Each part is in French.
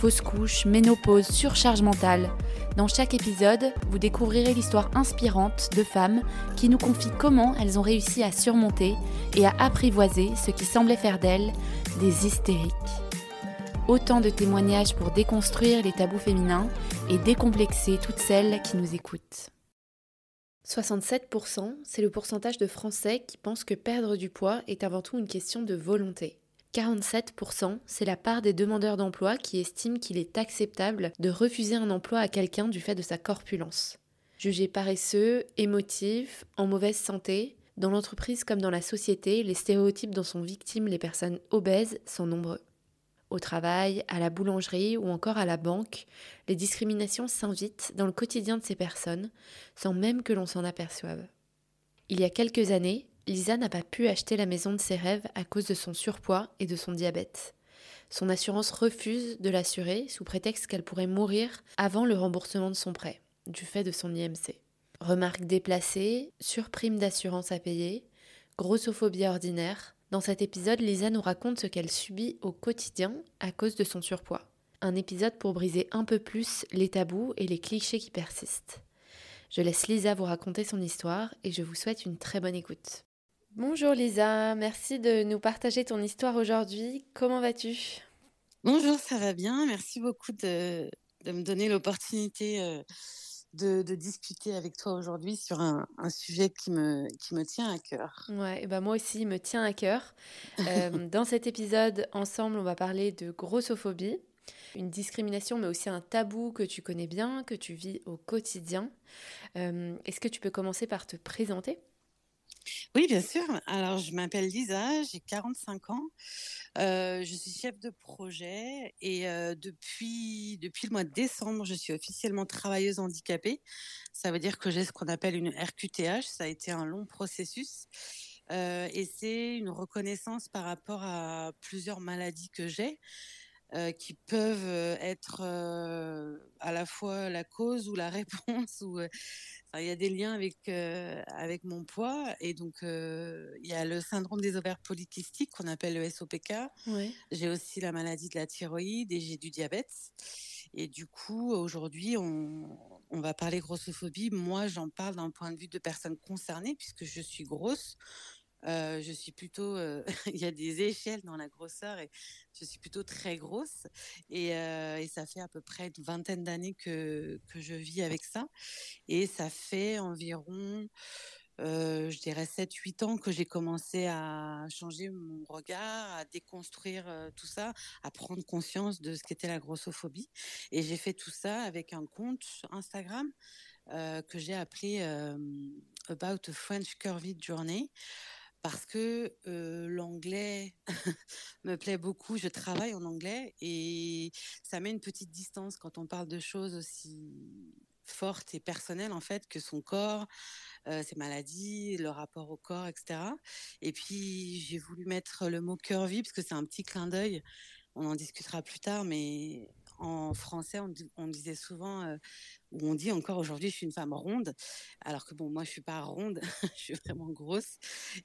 fausse couche, ménopause, surcharge mentale. Dans chaque épisode, vous découvrirez l'histoire inspirante de femmes qui nous confient comment elles ont réussi à surmonter et à apprivoiser ce qui semblait faire d'elles des hystériques. Autant de témoignages pour déconstruire les tabous féminins et décomplexer toutes celles qui nous écoutent. 67%, c'est le pourcentage de Français qui pensent que perdre du poids est avant tout une question de volonté. 47%, c'est la part des demandeurs d'emploi qui estiment qu'il est acceptable de refuser un emploi à quelqu'un du fait de sa corpulence. Jugé paresseux, émotif, en mauvaise santé, dans l'entreprise comme dans la société, les stéréotypes dont sont victimes les personnes obèses sont nombreux. Au travail, à la boulangerie ou encore à la banque, les discriminations s'invitent dans le quotidien de ces personnes sans même que l'on s'en aperçoive. Il y a quelques années, Lisa n'a pas pu acheter la maison de ses rêves à cause de son surpoids et de son diabète. Son assurance refuse de l'assurer sous prétexte qu'elle pourrait mourir avant le remboursement de son prêt, du fait de son IMC. Remarques déplacées, surprime d'assurance à payer, grossophobie ordinaire. Dans cet épisode, Lisa nous raconte ce qu'elle subit au quotidien à cause de son surpoids. Un épisode pour briser un peu plus les tabous et les clichés qui persistent. Je laisse Lisa vous raconter son histoire et je vous souhaite une très bonne écoute. Bonjour Lisa, merci de nous partager ton histoire aujourd'hui. Comment vas-tu? Bonjour, ça va bien. Merci beaucoup de, me donner l'opportunité euh, de, discuter avec toi aujourd'hui sur un, sujet qui me, qui me tient à cœur. Ouais, et ben moi aussi, il me tient à cœur. Euh, dans cet épisode, ensemble, on va parler de grossophobie, une discrimination, mais aussi un tabou que tu connais bien, que tu vis au quotidien. Euh, est-ce que tu peux commencer par te présenter? Oui, bien sûr. Alors, je m'appelle Lisa, j'ai 45 ans. Euh, je suis chef de projet et euh, depuis, depuis le mois de décembre, je suis officiellement travailleuse handicapée. Ça veut dire que j'ai ce qu'on appelle une RQTH. Ça a été un long processus. Euh, et c'est une reconnaissance par rapport à plusieurs maladies que j'ai. Qui peuvent être à la fois la cause ou la réponse ou il y a des liens avec euh, avec mon poids et donc euh, il y a le syndrome des ovaires polykystiques qu'on appelle le SOPK. J'ai aussi la maladie de la thyroïde et j'ai du diabète. Et du coup, aujourd'hui, on, on va parler grossophobie. Moi, j'en parle d'un point de vue de personne concernée puisque je suis grosse. Euh, je suis plutôt, euh, il y a des échelles dans la grosseur et je suis plutôt très grosse et, euh, et ça fait à peu près une vingtaine d'années que, que je vis avec ça et ça fait environ, je dirais 7-8 ans que j'ai commencé à changer mon regard, à déconstruire tout ça, à prendre conscience de ce qu'était la grossophobie et j'ai fait tout ça avec un compte Instagram que j'ai appelé About a French Curvy Journey parce que l'anglais me plaît beaucoup. Je travaille en anglais et ça met une petite distance quand on parle de choses aussi fortes et personnelles en fait que son corps, ses maladies, le rapport au corps, etc. Et puis j'ai voulu mettre le mot curvy parce que c'est un petit clin d'œil. On en discutera plus tard, mais en français, on, disait souvent, euh, ou on dit encore aujourd'hui, je suis une femme ronde, alors que bon, moi, je suis pas ronde, je suis vraiment grosse.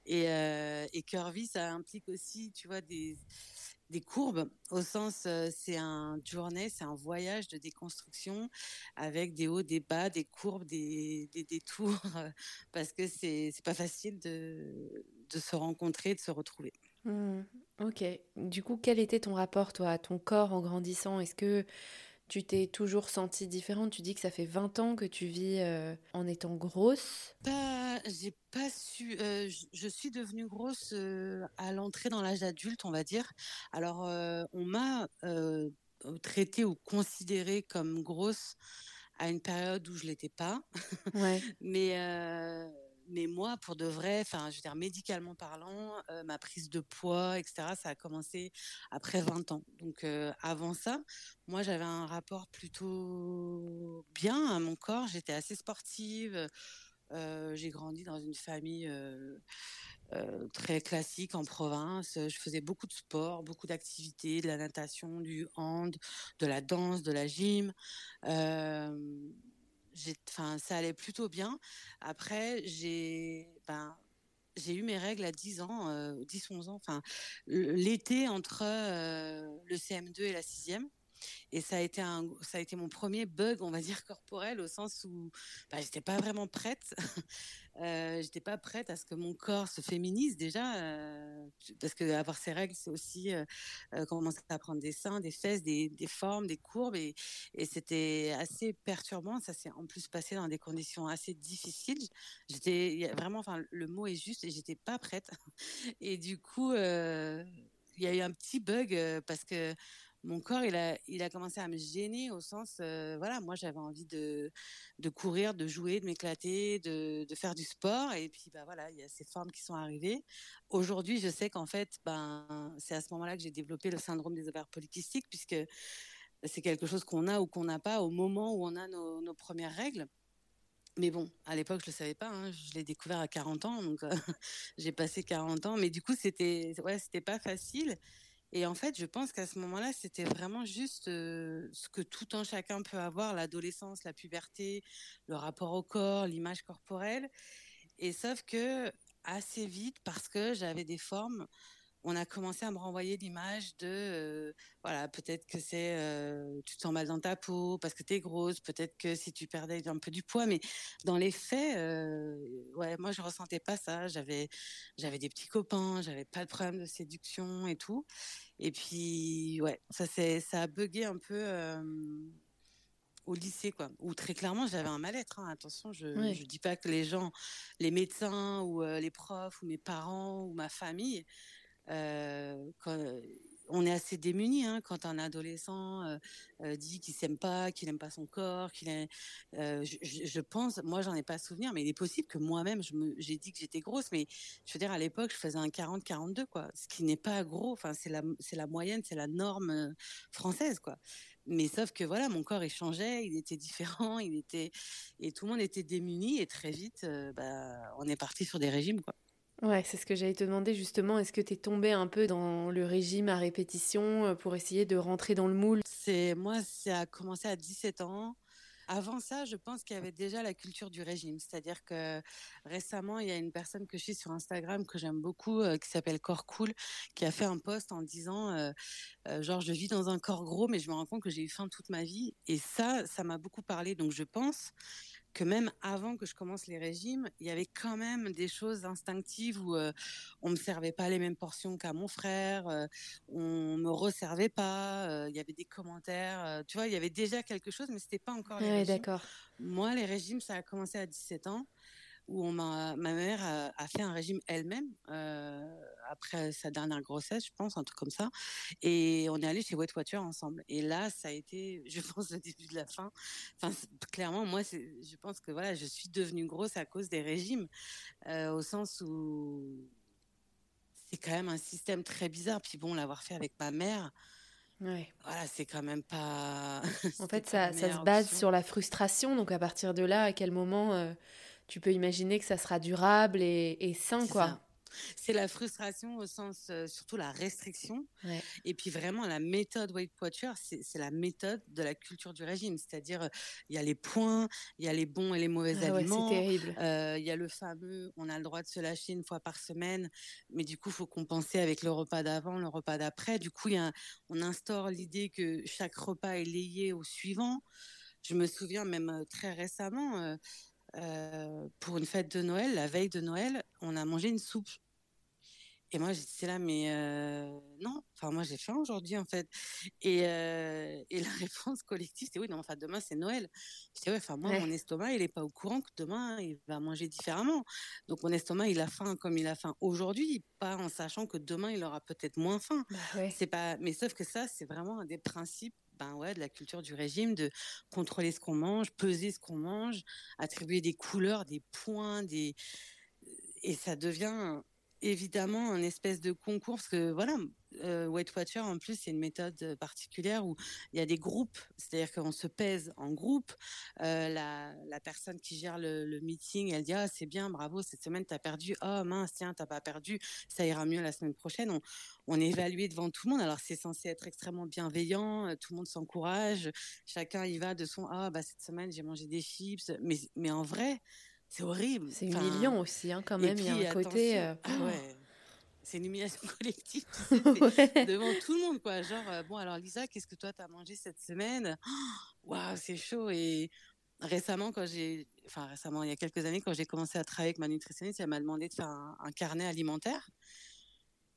Et, euh, curvy, ça implique aussi, tu vois, des, courbes, au sens, euh, c'est un journée, c'est un voyage de déconstruction avec des hauts, des bas, des courbes, des, détours, parce que c'est pas facile de se rencontrer, de se retrouver. Mmh. Ok. Du coup, quel était ton rapport, toi, à ton corps en grandissant? Est-ce que tu t'es toujours sentie différente? Tu dis que ça fait 20 ans que tu vis euh, en étant grosse. Pas, j'ai pas su. Euh, je, suis devenue grosse euh, à l'entrée dans l'âge adulte, on va dire. Alors, on m'a traitée ou considérée comme grosse à une période où je l'étais pas. Ouais. Mais mais moi, pour de vrai, enfin, je veux dire, médicalement parlant, ma prise de poids, etc., ça a commencé après 20 ans. Donc, avant ça, moi, j'avais un rapport plutôt bien à mon corps. J'étais assez sportive. j'ai grandi dans une famille très classique en province. Je faisais beaucoup de sport, beaucoup d'activités, de la natation, du hand, de la danse, de la gym. Enfin, ça allait plutôt bien. Après, j'ai ben, j'ai eu mes règles à 10 ans, 10-11 ans, enfin, l'été entre le CM2 et la 6e. Et ça a été un, ça a été mon premier bug, on va dire corporel, au sens où bah, j'étais pas vraiment prête. Euh, j'étais pas prête à ce que mon corps se féminise déjà, euh, parce que avoir ses règles, c'est aussi euh, euh, commencer à prendre des seins, des fesses, des, des formes, des courbes, et, c'était assez perturbant. Ça s'est en plus passé dans des conditions assez difficiles. J'étais vraiment, enfin, le mot est juste, et j'étais pas prête. Et du coup, il y a eu un petit bug parce que mon corps, il a, il a commencé à me gêner au sens, euh, voilà, moi j'avais envie de, de courir, de jouer, de m'éclater, de, de, faire du sport. Et puis, bah voilà, il y a ces formes qui sont arrivées. Aujourd'hui, je sais qu'en fait, ben, c'est à ce moment-là que j'ai développé le syndrome des ovaires polykystiques, puisque c'est quelque chose qu'on a ou qu'on n'a pas au moment où on a nos, premières règles. Mais bon, à l'époque, je le savais pas. Hein, je l'ai découvert à 40 ans, donc j'ai passé 40 ans. Mais du coup, c'était, ouais, pas facile. Et en fait, je pense qu'à ce moment-là, c'était vraiment juste ce que tout un chacun peut avoir, l'adolescence, la puberté, le rapport au corps, l'image corporelle. Et sauf que assez vite, parce que j'avais des formes on a commencé à me renvoyer l'image de, euh, voilà, peut-être que c'est, euh, tu te sens mal dans ta peau parce que tu es grosse, peut-être que si tu perdais un peu du poids, mais dans les faits, euh, ouais, moi je ressentais pas ça. J'avais, j'avais des petits copains, j'avais pas de problème de séduction et tout. Et puis, ouais, ça c'est, ça a bugué un peu au lycée, quoi. Où très clairement, j'avais un mal-être. Hein. Attention, je ne dis pas que les gens, les médecins ou les profs ou mes parents ou ma famille quand, on est assez démunis hein, quand un adolescent euh, euh, dit qu'il s'aime pas, qu'il n'aime pas son corps, qu'il. Euh, je, pense, moi j'en ai pas souvenir, mais il est possible que moi-même j'ai dit que j'étais grosse, mais je veux dire à l'époque je faisais un 40-42 quoi, ce qui n'est pas gros. Enfin c'est la moyenne, c'est la norme euh, française quoi. Mais sauf que voilà, mon corps il changeait, il était différent, il était et tout le monde était démuni et très vite, euh, bah, on est parti sur des régimes quoi. Ouais, c'est ce que j'allais te demander justement. Est-ce que tu es tombé un peu dans le régime à répétition euh, pour essayer de rentrer dans le moule? C'est moi, ça a commencé à 17 ans. Avant ça, je pense qu'il y avait déjà la culture du régime. C'est-à-dire que récemment, il y a une personne que je suis sur Instagram que j'aime beaucoup, euh, qui s'appelle Corps Cool, qui a fait un post en disant, euh, genre, je vis dans un corps gros, mais je me rends compte que j'ai eu faim toute ma vie. Et ça, ça m'a beaucoup parlé. Donc, je pense que même avant que je commence les régimes, il y avait quand même des choses instinctives où euh, on me servait pas les mêmes portions qu'à mon frère, euh, on me resservait pas, euh, il y avait des commentaires, euh, tu vois, il y avait déjà quelque chose, mais c'était pas encore les ouais, d'accord. Moi, les régimes, ça a commencé à 17 ans où on ma mère a, a, fait un régime elle-même euh, après sa dernière grossesse, je pense, un truc comme ça. Et on est allé chez Wet Watcher ensemble. Et là, ça a été, je pense, le début de la fin. Enfin, clairement, moi, je pense que voilà, je suis devenue grosse à cause des régimes, euh, au sens où c'est quand même un système très bizarre. Puis bon, l'avoir fait avec ma mère. Ouais. Voilà, c'est quand même pas. En fait, ça, ça se base option. sur la frustration. Donc, à partir de là, à quel moment euh, tu peux imaginer que ça sera durable et, et sain, quoi. Ça. C'est la frustration au sens, euh, surtout la restriction. Ouais. Et puis vraiment, la méthode Weight Watcher, c'est la méthode de la culture du régime. C'est-à-dire, il y a les points, il y a les bons et les mauvais ah aliments. Ouais. Euh, il y a le fameux, on a le droit de se lâcher une fois par semaine, mais du coup, il faut compenser avec le repas d'avant, le repas d'après. Du coup, y a, on instaure l'idée que chaque repas est lié au suivant. Je me souviens même euh, très récemment, euh, euh, pour une fête de Noël, la veille de Noël, on a mangé une soupe. Et moi, j'étais là, mais euh, non, enfin, moi, j'ai faim aujourd'hui, en fait. Et, euh, et la réponse collective, c'était oui, non, enfin, demain, c'est Noël. J'étais, ouais, enfin, moi, ouais. mon estomac, il n'est pas au courant que demain, il va manger différemment. Donc, mon estomac, il a faim comme il a faim aujourd'hui, pas en sachant que demain, il aura peut-être moins faim. Bah, ouais. C'est pas, mais sauf que ça, c'est vraiment un des principes ben ouais, de la culture du régime, de contrôler ce qu'on mange, peser ce qu'on mange, attribuer des couleurs, des points, des et ça devient évidemment un espèce de concours parce que voilà euh, Weight Watcher en plus c'est une méthode particulière où il y a des groupes c'est-à-dire qu'on se pèse en groupe euh, la, personne qui gère le, meeting elle dit ah c'est bien bravo cette semaine tu as perdu oh mince tiens t'as pas perdu ça ira mieux la semaine prochaine. On, on devant tout le monde. Alors c'est censé être extrêmement bienveillant euh, tout le monde s'encourage chacun y va de son ah bah cette semaine j'ai mangé des chips mais en vrai c'est horrible. C'est humiliant aussi, hein, quand même. il y a un côté. Euh, ah ouais. C'est une humiliation collective tu sais, devant tout le monde, quoi. Genre, euh, bon, alors Lisa, qu'est-ce que toi t'as mangé cette semaine? Waouh, c'est chaud. Et récemment, quand j'ai, enfin récemment, il y a quelques années, quand j'ai commencé à travailler avec ma nutritionniste, elle m'a demandé de faire un, un carnet alimentaire.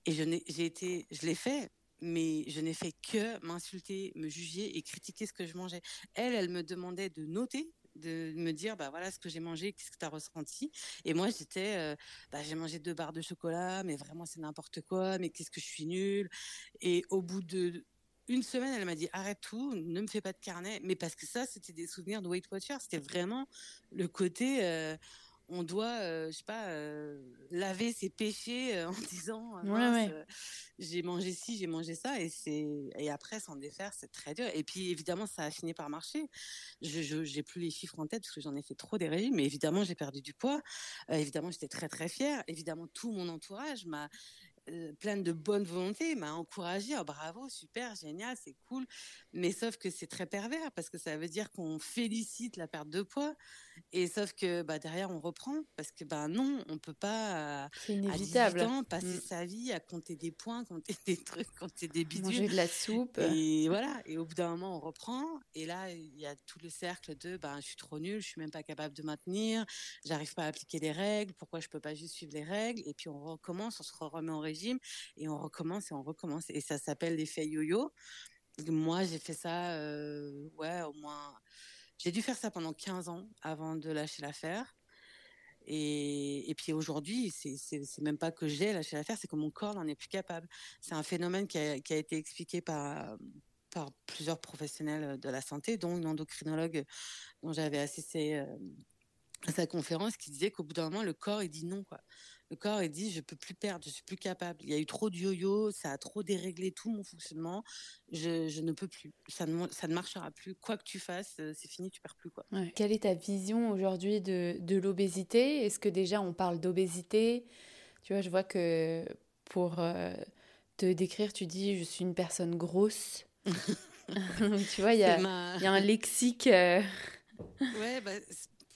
Et je j'ai été, je l'ai fait, mais je n'ai fait que m'insulter, me juger et critiquer ce que je mangeais. Elle, elle me demandait de noter de me dire bah voilà ce que j'ai mangé, qu'est-ce que tu as ressenti. Et moi j'étais euh, bah, j'ai mangé deux barres de chocolat mais vraiment c'est n'importe quoi, mais qu'est-ce que je suis nulle. Et au bout de une semaine, elle m'a dit arrête tout, ne me fais pas de carnet, mais parce que ça, c'était des souvenirs de Weight Watcher, c'était vraiment le côté, euh, on doit, euh, je sais pas, euh, laver ses péchés euh, en disant j'ai mangé ci, j'ai mangé ça, et c'est et après s'en défaire, c'est très dur. Et puis évidemment, ça a fini par marcher. Je j'ai plus les chiffres en tête parce que j'en ai fait trop des régimes, mais évidemment, j'ai perdu du poids. évidemment, j'étais très très fière. Évidemment, tout mon entourage m'a euh, pleine de bonne volonté, m'a encouragé, oh, bravo, super, génial, c'est cool. Mais sauf que c'est très pervers parce que ça veut dire qu'on félicite la perte de poids et sauf que bah, derrière on reprend parce que bah non, on peut pas c'est inévitable. À passer mm. sa vie à compter des points, compter des trucs, compter des bidules, manger de la soupe. Et voilà, et au bout d'un moment on reprend et là il y a tout le cercle de bah je suis trop nulle, je suis même pas capable de maintenir, j'arrive pas à appliquer les règles, pourquoi je peux pas juste suivre les règles? Et puis on recommence, on se remet en régime et on recommence et on recommence et ça s'appelle l'effet yo-yo. Moi, j'ai fait ça, euh, ouais, au moins. J'ai dû faire ça pendant 15 ans avant de lâcher l'affaire. Et, et, puis aujourd'hui, c'est même pas que j'ai lâché l'affaire, c'est que mon corps n'en est plus capable. C'est un phénomène qui a, qui a, été expliqué par, par plusieurs professionnels de la santé, dont une endocrinologue dont j'avais assisté euh, à sa conférence, qui disait qu'au bout d'un moment, le corps, il dit non, quoi le corps il dit je peux plus perdre, je suis plus capable. Il y a eu trop de yo-yo, ça a trop déréglé tout mon fonctionnement. Je, ne peux plus. Ça ne, ça ne marchera plus. Quoi que tu fasses, euh, c'est fini, tu perds plus quoi. Quelle est ta vision aujourd'hui de, de l'obésité? Est-ce que déjà on parle d'obésité? Tu vois, je vois que pour euh, te décrire, tu dis je suis une personne grosse. tu vois, il y, a, y a un lexique. Euh, ouais, bah,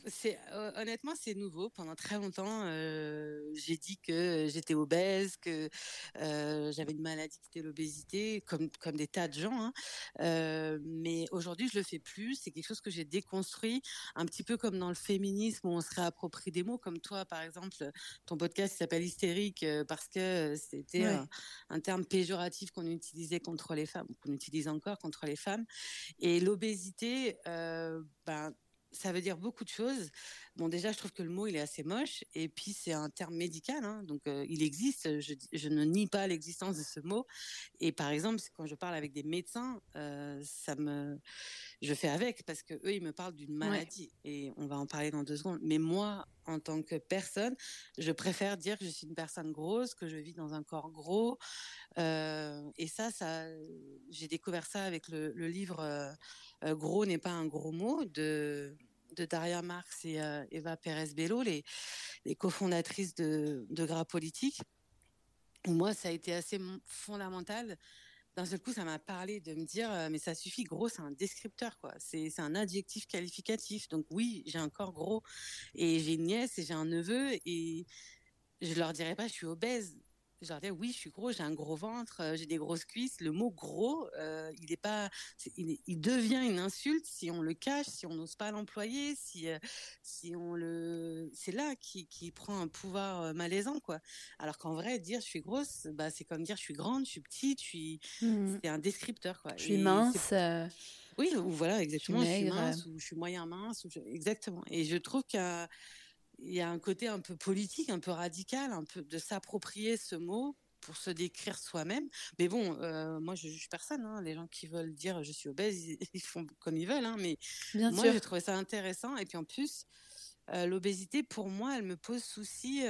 c'est honnêtement c'est nouveau. Pendant très longtemps, euh, j'ai dit que j'étais obèse, que euh, j'avais une maladie qui était l'obésité, comme comme des tas de gens. Hein. Euh, mais aujourd'hui, je le fais plus. C'est quelque chose que j'ai déconstruit, un petit peu comme dans le féminisme où on se réapproprie des mots, comme toi par exemple, ton podcast s'appelle hystérique parce que c'était un, un, terme péjoratif qu'on utilisait contre les femmes, qu'on utilise encore contre les femmes. Et l'obésité, ben ça veut dire beaucoup de choses. Bon, déjà, je trouve que le mot, il est assez moche. Et puis, c'est un terme médical. Hein, donc, euh, il existe. Je, je, ne nie pas l'existence de ce mot. Et par exemple, quand je parle avec des médecins, euh, ça me, je fais avec parce que eux, ils me parlent d'une maladie. Et on va en parler dans deux secondes. Mais moi, en tant que personne, je préfère dire que je suis une personne grosse, que je vis dans un corps gros. Euh, et ça, ça, j'ai découvert ça avec le, livre euh, Gros n'est pas un gros mot de Daria Marx et euh, Eva Pérez-Bello, les cofondatrices de, de Gras Politique. Moi, ça a été assez fondamental. D'un seul coup, ça m'a parlé de me dire, euh, mais ça suffit, gros, c'est un descripteur, quoi. C'est un adjectif qualificatif. Donc oui, j'ai un corps gros et j'ai une nièce et j'ai un neveu et je leur dirais pas, je suis obèse. Je leur disais, oui, je suis gros, j'ai un gros ventre, euh, j'ai des grosses cuisses. Le mot gros, euh, il est pas, il, il, devient une insulte si on le cache, si on n'ose pas l'employer, si, euh, si on le, c'est là qui, qui prend un pouvoir malaisant, quoi. Alors qu'en vrai, dire je suis grosse, bah, c'est comme dire je suis grande, je suis petite, je suis, mmh. c'est un descripteur, quoi. Je suis mince. Oui, ou voilà, exactement. Je suis, mince ou je suis moyen mince, ou exactement. Et je trouve qu'il il y a un côté un peu politique, un peu radical, un peu de s'approprier ce mot pour se décrire soi-même. Mais bon, euh, moi, je juge personne. Hein. Les gens qui veulent dire je suis obèse, ils, font comme ils veulent. Hein. Mais Bien moi, j'ai trouvé ça intéressant. Et puis en plus, L'obésité, pour moi, elle me pose souci.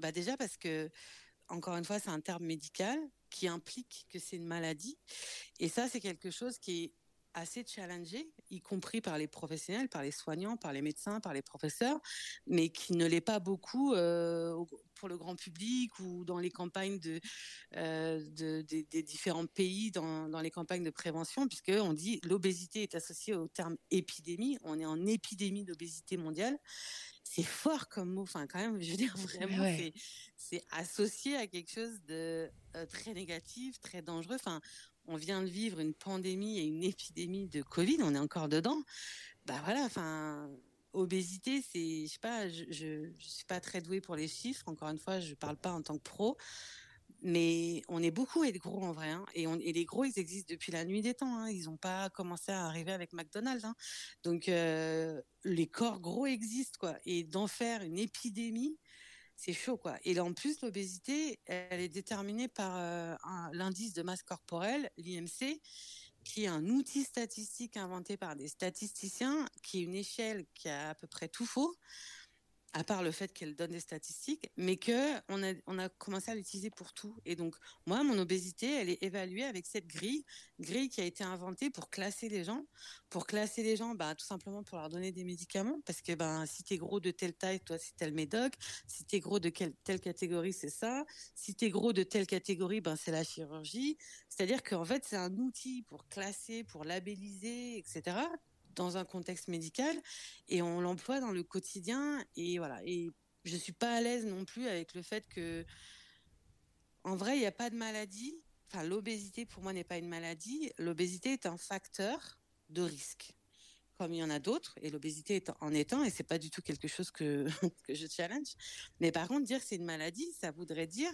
Bah déjà parce que, encore une fois, c'est un terme médical qui implique que c'est une maladie. Et ça, c'est quelque chose qui est assez challengé, y compris par les professionnels, par les soignants, par les médecins, par les professeurs, mais qui ne l'est pas beaucoup euh, pour le grand public ou dans les campagnes de, euh, des différents pays, dans, dans, les campagnes de prévention, puisque on dit l'obésité est associée au terme épidémie. On est en épidémie d'obésité mondiale. C'est fort comme mot. Enfin, quand même, je veux dire vraiment, c'est associé à quelque chose de euh, très négatif, très dangereux. Enfin, on vient de vivre une pandémie et une épidémie de Covid, on est encore dedans. Bah voilà, enfin, obésité, c'est, je sais pas, je, suis pas très douée pour les chiffres. Encore une fois, je parle pas en tant que pro, mais on est beaucoup et gros en vrai. Hein. et les gros, ils existent depuis la nuit des temps. Hein, ils n'ont pas commencé à arriver avec McDonald's. Hein. Donc euh, les corps gros existent quoi. Et d'en faire une épidémie, c'est chaud quoi. Et en plus l'obésité, elle est déterminée par euh, l'indice de masse corporelle, l'IMC, qui est un outil statistique inventé par des statisticiens, qui est une échelle qui a à peu près tout faux à part le fait qu'elle donne des statistiques, mais que on a, on a commencé à l'utiliser pour tout. Et donc, moi, mon obésité, elle est évaluée avec cette grille, grille qui a été inventée pour classer les gens. Pour classer les gens, bah, tout simplement pour leur donner des médicaments, parce que ben, si es gros de telle taille, toi, c'est tel médoc. Si tu es gros de telle catégorie, c'est ça. Si tu es gros de telle catégorie, ben, c'est la chirurgie. C'est-à-dire qu'en fait, c'est un outil pour classer, pour labelliser, etc dans un contexte médical et on l'emploie dans le quotidien et voilà. Et je suis pas à l'aise non plus avec le fait que en vrai il n'y a pas de maladie. Enfin l'obésité pour moi n'est pas une maladie. L'obésité est un facteur de risque comme il y en a d'autres et l'obésité en étant et c'est pas du tout quelque chose que que je challenge. Mais par contre dire c'est une maladie ça voudrait dire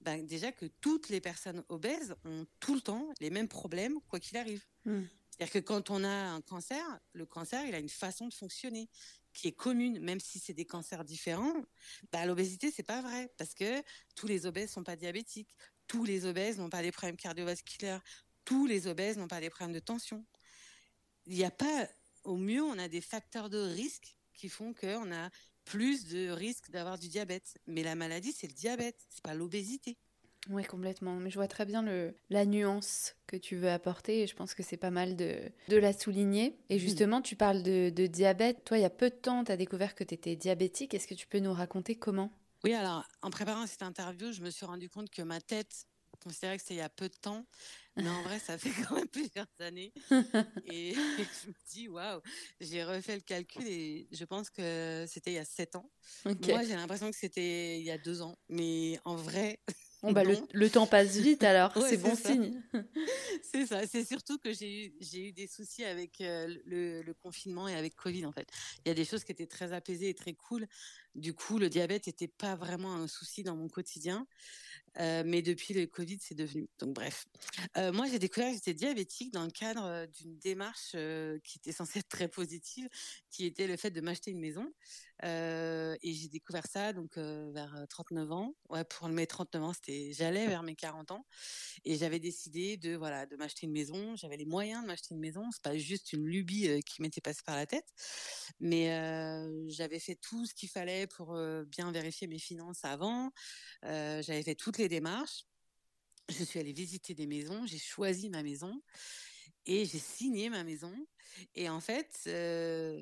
ben, déjà que toutes les personnes obèses ont tout le temps les mêmes problèmes quoi qu'il arrive. Mmh. C'est-à-dire que quand on a un cancer, le cancer, il a une façon de fonctionner qui est commune, même si c'est des cancers différents. Bah, l'obésité, c'est pas vrai parce que tous les obèses sont pas diabétiques, tous les obèses n'ont pas des problèmes cardiovasculaires, tous les obèses n'ont pas des problèmes de tension. Il n'y a pas, au mieux, on a des facteurs de risque qui font qu'on a plus de risque d'avoir du diabète. Mais la maladie, c'est le diabète, c'est pas l'obésité. Oui, complètement. Mais je vois très bien le, la nuance que tu veux apporter et je pense que c'est pas mal de, de, la souligner. Et justement, tu parles de, de diabète. Toi, il y a peu de temps, tu as découvert que tu étais diabétique. Est-ce que tu peux nous raconter comment? Oui, alors, en préparant cette interview, je me suis rendu compte que ma tête considérait que c'était il y a peu de temps. Mais en vrai, ça fait quand même plusieurs années. Et, je me dis, waouh, j'ai refait le calcul et je pense que c'était il y a sept ans. Moi, j'ai l'impression que c'était il y a deux ans. Mais en vrai, Bon, bah, le, temps passe vite alors, c'est bon signe. c'est ça, c'est surtout que j'ai eu, j'ai eu des soucis avec euh, le, le, confinement et avec Covid en fait. Il y a des choses qui étaient très apaisées et très cool. Du coup, le diabète n'était pas vraiment un souci dans mon quotidien. Euh, mais depuis le Covid, c'est devenu. Donc bref. Euh, moi, j'ai découvert que j'étais diabétique dans le cadre d'une démarche qui était censée être très positive, qui était le fait de m'acheter une maison. Euh, et j'ai découvert ça donc vers 39 ans. Ouais, pour mes 39 ans, c'était j'allais vers mes 40 ans et j'avais décidé de voilà de m'acheter une maison. J'avais les moyens de m'acheter une maison. C'est pas juste une lubie qui m'était passée par la tête, mais j'avais fait tout ce qu'il fallait pour bien vérifier mes finances avant. j'avais fait toutes les démarches. Je suis allée visiter des maisons, j'ai choisi ma maison et j'ai signé ma maison. Et en fait, euh,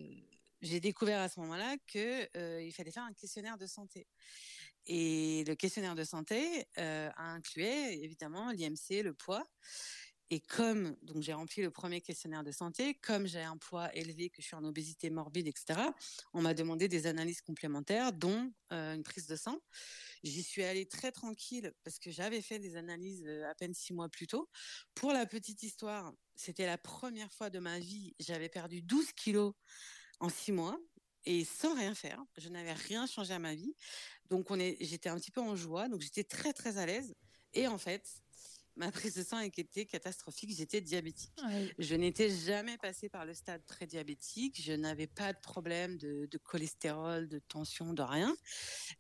j'ai découvert à ce moment-là que euh, il fallait faire un questionnaire de santé. Et le questionnaire de santé euh, incluait évidemment l'IMC, le poids. Et comme donc j'ai rempli le premier questionnaire de santé, comme j'ai un poids élevé, que je suis en obésité morbide, etc., on m'a demandé des analyses complémentaires, dont euh, une prise de sang. J'y suis allée très tranquille parce que j'avais fait des analyses euh, à peine six mois plus tôt. Pour la petite histoire, c'était la première fois de ma vie, j'avais perdu 12 kilos en six mois et sans rien faire. Je n'avais rien changé à ma vie. Donc on est, j'étais un petit peu en joie, donc j'étais très très à l'aise. Et en fait, ma prise de sang était catastrophique. J'étais diabétique. Je n'étais jamais passée par le stade prédiabétique. Je n'avais pas de problème de, cholestérol, de tension, de rien.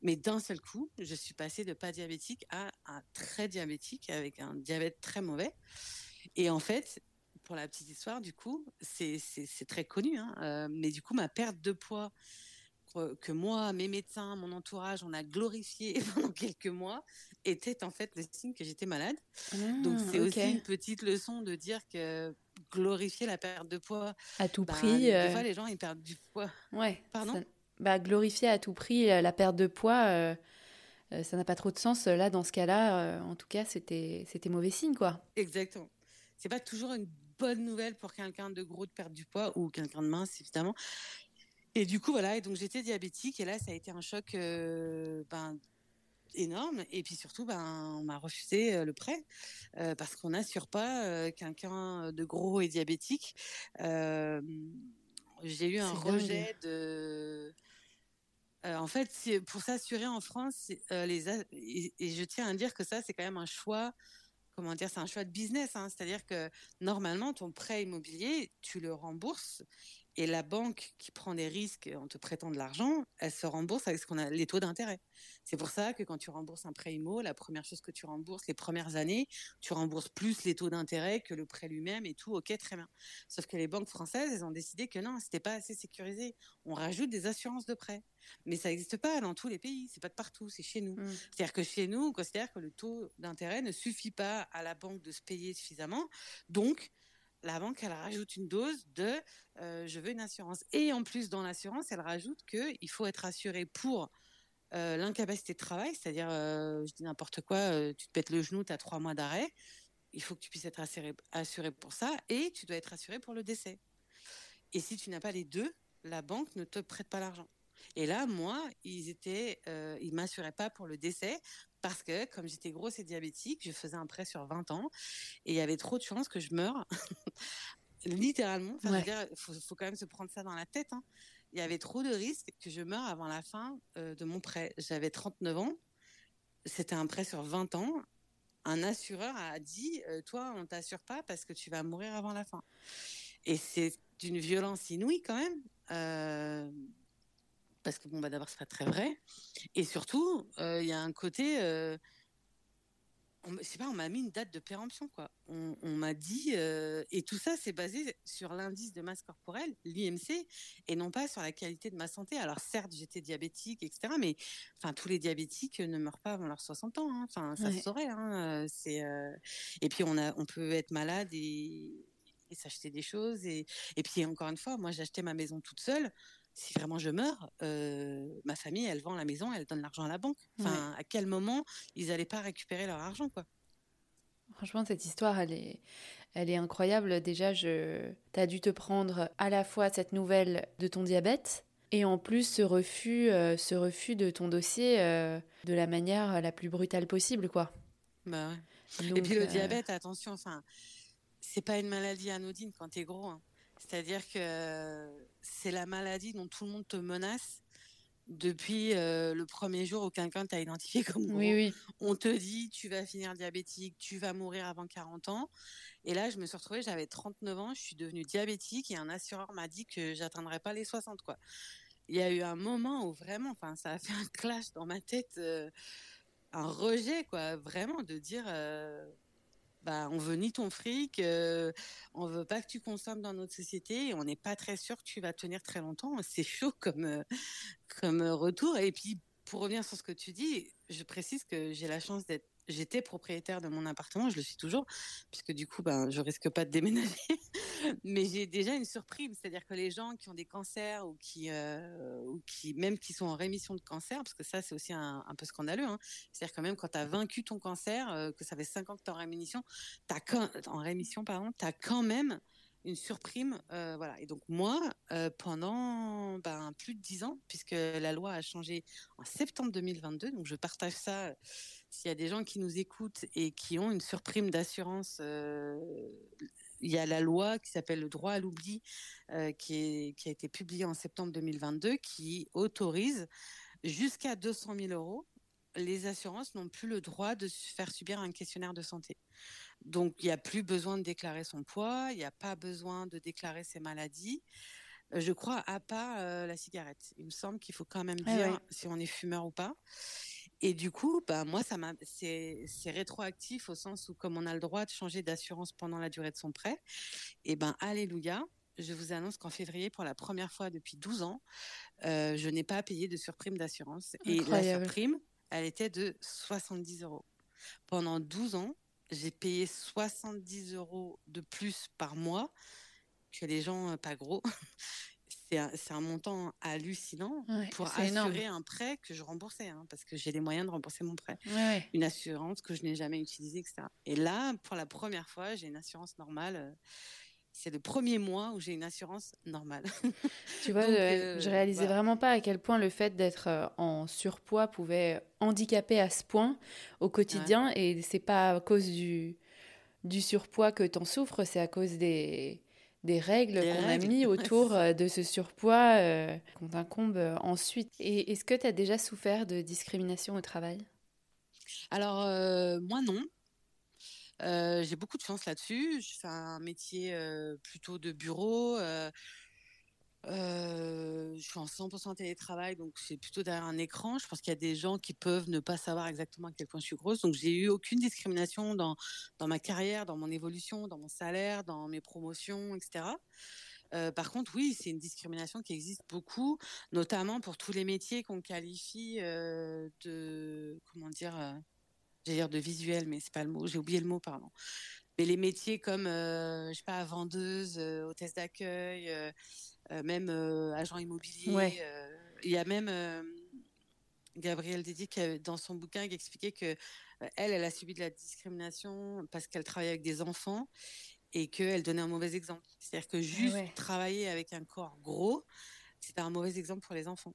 Mais d'un seul coup, je suis passée de pas diabétique à, à très diabétique avec un diabète très mauvais. Et en fait, pour la petite histoire, du coup, c'est très connu, hein, mais du coup, ma perte de poids que moi, mes médecins, mon entourage, on a glorifié pendant quelques mois, était en fait le signe que j'étais malade. Donc ah, c'est aussi une petite leçon de dire que glorifier la perte de poids à tout bah, prix. Des euh, fois, les gens ils perdent du poids. Ouais. Pardon? Bah, glorifier à tout prix euh, la perte de poids, euh, ça n'a pas trop de sens. Là, dans ce cas-là, en tout cas, c'était c'était mauvais signe, quoi. Exactement. C'est pas toujours une bonne nouvelle pour quelqu'un de gros de perdre du poids ou quelqu'un de mince, évidemment. Et du coup, voilà, et donc j'étais diabétique et là, ça a été un choc euh, ben, énorme. Et puis surtout, ben, on m'a refusé euh, le prêt euh, parce qu'on n'assure pas quelqu'un de gros et diabétique. J'ai eu un rejet de. en fait, pour s'assurer en France, les et, je tiens à dire que ça, c'est quand même un choix comment dire, c'est un choix de business. Hein. C'est-à-dire que normalement, ton prêt immobilier, tu le rembourses et la banque qui prend des risques en te prêtant de l'argent, elle se rembourse avec ce qu'on a les taux d'intérêt. C'est pour ça que quand tu rembourses un prêt IMO, la première chose que tu rembourses les premières années, tu rembourses plus les taux d'intérêt que le prêt lui-même et tout. Ok, très bien. Sauf que les banques françaises, elles ont décidé que non, c'était pas assez sécurisé. On rajoute des assurances de prêt, mais ça n'existe pas dans tous les pays. C'est pas de partout, c'est chez nous. Mmh. C'est-à-dire que chez nous, on considère que le taux d'intérêt ne suffit pas à la banque de se payer suffisamment, donc la banque, elle rajoute une dose de euh, je veux une assurance. Et en plus, dans l'assurance, elle rajoute qu'il faut être assuré pour euh, l'incapacité de travail, c'est-à-dire, euh, je dis n'importe quoi, tu te pètes le genou, tu as trois mois d'arrêt, il faut que tu puisses être assuré, assuré pour ça, et tu dois être assuré pour le décès. Et si tu n'as pas les deux, la banque ne te prête pas l'argent. Et là, moi, ils étaient, ils m'assuraient pas pour le décès parce que comme j'étais grosse et diabétique, je faisais un prêt sur 20 ans et il y avait trop de chances que je meure. Littéralement, il faut, quand même se prendre ça dans la tête. Hein. Il y avait trop de risques que je meure avant la fin euh, de mon prêt. J'avais 39 ans, c'était un prêt sur 20 ans. Un assureur a dit euh, Toi, on t'assure pas parce que tu vas mourir avant la fin. Et c'est d'une violence inouïe quand même. Euh, parce que bon bah d'abord c'est pas très vrai et surtout euh, il y a un côté euh, on, je sais pas on m'a mis une date de péremption quoi on, m'a dit euh, et tout ça c'est basé sur l'indice de masse corporelle l'IMC et non pas sur la qualité de ma santé alors certes j'étais diabétique etc mais enfin tous les diabétiques ne meurent pas avant leurs 60 ans hein. enfin ça se saurait hein. c'est et puis on a on peut être malade et, et s'acheter des choses et, et puis encore une fois moi acheté ma maison toute seule si vraiment je meurs, euh, ma famille, elle vend la maison, elle donne l'argent à la banque. Enfin, à quel moment ils n'allaient pas récupérer leur argent, quoi? Franchement, cette histoire, elle est, elle est incroyable. Déjà, je, as dû te prendre à la fois cette nouvelle de ton diabète et en plus ce refus, euh, ce refus de ton dossier euh, de la manière la plus brutale possible, quoi. Bah et puis le diabète, attention, enfin, c'est pas une maladie anodine quand tu es gros. Hein. C'est-à-dire que c'est la maladie dont tout le monde te menace depuis euh, le premier jour où quelqu'un t'a identifié comme gros. Oui, oui. On te dit tu vas finir diabétique, tu vas mourir avant 40 ans. Et là, je me suis retrouvée, j'avais 39 ans, je suis devenue diabétique et un assureur m'a dit que j'atteindrais pas les 60 quoi. Il y a eu un moment où vraiment, enfin, ça a fait un clash dans ma tête, euh, un rejet quoi, vraiment de dire. Euh, bah, on veut ni ton fric, euh, on veut pas que tu consommes dans notre société, on n'est pas très sûr que tu vas tenir très longtemps. C'est chaud comme euh, comme retour. Et puis pour revenir sur ce que tu dis, je précise que j'ai la chance d'être j'étais propriétaire de mon appartement, je le suis toujours, puisque du coup, ben, je risque pas de déménager. Mais j'ai déjà une surprise, c'est-à-dire que les gens qui ont des cancers ou qui, euh, ou qui même qui sont en rémission de cancer, parce que ça, c'est aussi un, peu scandaleux. Hein. C'est-à-dire que même quand tu as vaincu ton cancer, euh, que ça fait 5 ans que tu en rémission, quand, en rémission, pardon, tu as quand même une surprime, euh, voilà. Et donc moi, pendant ben, plus de 10 ans, puisque la loi a changé en septembre 2022, donc je partage ça s'il y a des gens qui nous écoutent et qui ont une surprime d'assurance, euh, il y a la loi qui s'appelle le droit à l'oubli, euh, qui, qui, a été publiée en septembre 2022, qui autorise jusqu'à 200 000 euros. Les assurances n'ont plus le droit de faire subir un questionnaire de santé. Donc, il n'y a plus besoin de déclarer son poids, il n'y a pas besoin de déclarer ses maladies. Euh, je crois, à pas la cigarette. Il me semble qu'il faut quand même ah dire si on est fumeur ou pas. Et du coup, bah, moi, ça m'a, c'est, c'est rétroactif au sens où, comme on a le droit de changer d'assurance pendant la durée de son prêt, et ben, alléluia, je vous annonce qu'en février, pour la première fois depuis 12 ans, euh, je n'ai pas payé de surprime d'assurance. Et la surprime, elle était de 70 euros. Pendant 12 ans, j'ai payé 70 euros de plus par mois que les gens euh, pas gros. c'est un, un, montant hallucinant pour assurer un prêt que je remboursais, hein, parce que j'ai les moyens de rembourser mon prêt. Une assurance que je n'ai jamais utilisée, etc. Et là, pour la première fois, j'ai une assurance normale. Euh, c'est le premier mois où j'ai une assurance normale. tu vois, je, je, réalisais vraiment pas à quel point le fait d'être euh, en surpoids pouvait handicaper à ce point au quotidien. Et c'est pas à cause du, du surpoids que tu en souffres, c'est à cause des, des règles qu'on a mis autour euh, de ce surpoids euh, qu'on t'incombe ensuite. Et est-ce que tu as déjà souffert de discrimination au travail? Alors, moi non. Euh, j'ai beaucoup de chance là-dessus. Je fais un métier euh, plutôt de bureau. Je suis en 100% télétravail, donc c'est plutôt derrière un écran. Je pense qu'il y a des gens qui peuvent ne pas savoir exactement à quel point je suis grosse. Donc j'ai eu aucune discrimination dans, dans ma carrière, dans mon évolution, dans mon salaire, dans mes promotions, etc. par contre, oui, c'est une discrimination qui existe beaucoup, notamment pour tous les métiers qu'on qualifie de, comment dire, j'ai dire de visuel, mais c'est pas le mot, j'ai oublié le mot, pardon. Mais les métiers comme, je sais pas, vendeuse, hôtesse d'accueil, même agent immobilier. Il y a même Gabrielle Dédi qui, dans son bouquin qui expliquait que elle, elle a subi de la discrimination parce qu'elle travaille avec des enfants et qu'elle donnait un mauvais exemple. C'est-à-dire que juste travailler avec un corps gros, c'était un mauvais exemple pour les enfants.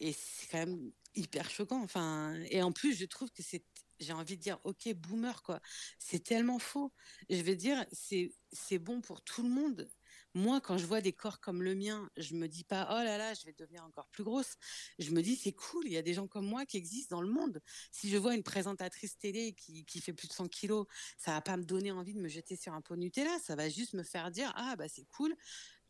Et c'est quand même hyper choquant. Enfin, et en plus, je trouve que c'est j'ai envie de dire, ok, boomer, quoi. C'est tellement faux. Je veux dire, c'est, c'est bon pour tout le monde. Moi, quand je vois des corps comme le mien, je me dis pas, oh là là, je vais devenir encore plus grosse. Je me dis, c'est cool, il y a des gens comme moi qui existent dans le monde. Si je vois une présentatrice télé qui, qui fait plus de 100 kilos, ça va pas me donner envie de me jeter sur un pot de Nutella. Ça va juste me faire dire, ah, bah, c'est cool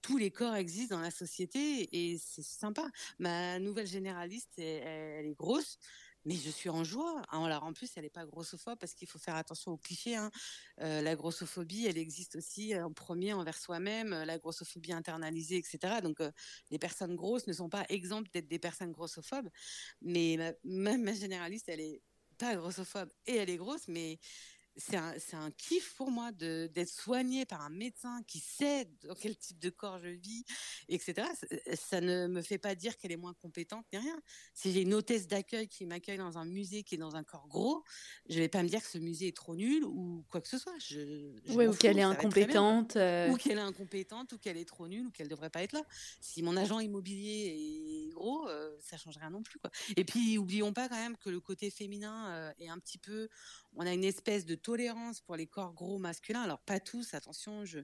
tous les corps existent dans la société et c'est sympa. Ma nouvelle généraliste, elle est grosse mais je suis en joie. Hein, alors en plus, elle n'est pas grossophobe parce qu'il faut faire attention aux clichés. Hein. La grossophobie, elle existe aussi en premier envers soi-même, la grossophobie internalisée, etc. Donc les personnes grosses ne sont pas exemptes d'être des personnes grossophobes. Mais ma, ma généraliste, elle est pas grossophobe et elle est grosse, mais c'est un, un, kiff pour moi d'être soignée par un médecin qui sait dans quel type de corps je vis, etc. Ça, ne me fait pas dire qu'elle est moins compétente ni rien. Si j'ai une hôtesse d'accueil qui m'accueille dans un musée qui est dans un corps gros, je vais pas me dire que ce musée est trop nul ou quoi que ce soit. Je, ou qu'elle est incompétente. Euh. Ou qu'elle est incompétente, ou qu'elle est trop nulle, ou qu'elle devrait pas être là. Si mon agent immobilier est gros, euh, ça change rien non plus. Quoi. Et puis, oublions pas quand même que le côté féminin euh, est un petit peu on a une espèce de tolérance pour les corps gros masculins. Alors pas tous, attention, je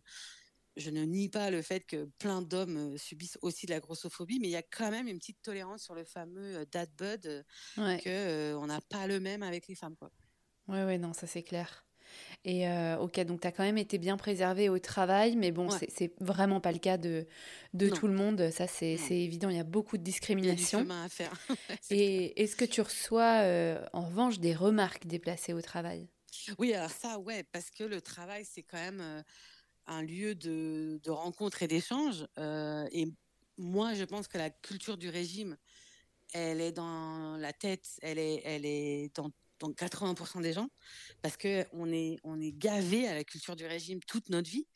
je ne nie pas le fait que plein d'hommes euh, subissent aussi de la grossophobie, mais il y a quand même une petite tolérance sur le fameux euh, dad bud euh, que on n'a pas le même avec les femmes quoi. Ouais ouais non, ça c'est clair. Et euh, ok, donc tu as quand même été bien préservé au travail, mais bon, c'est vraiment pas le cas de, de tout le monde. Ça, c'est évident, il y a beaucoup de discrimination. Il y a du à faire. Et est-ce que tu reçois euh, en revanche des remarques déplacées au travail? Oui, alors ça, ouais, parce que le travail, c'est quand même euh, un lieu de, de rencontre et d'échange. et moi, je pense que la culture du régime, elle est dans la tête, elle est, elle est dans donc 80% des gens, parce que on est on est gavé à la culture du régime toute notre vie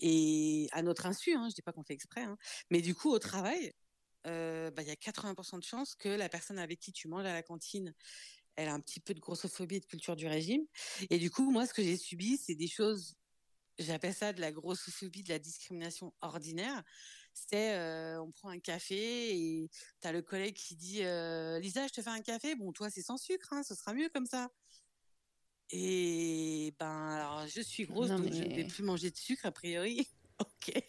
et à notre insu. Hein, je dis pas qu'on fait exprès, hein, mais du coup au travail, euh, bah, il y a 80% de chances que la personne avec qui tu manges à la cantine, elle a un petit peu de grossophobie et de culture du régime. Et du coup, moi, ce que j'ai subi, c'est des choses j'appelle ça de la grossophobie, de la discrimination ordinaire c'est euh, on prend un café et tu as le collègue qui dit euh, Lisa, je te fais un café. Bon, toi, c'est sans sucre, hein, ce sera mieux comme ça. Et ben, alors, je suis grosse, donc je ne vais plus manger de sucre, a priori. ok.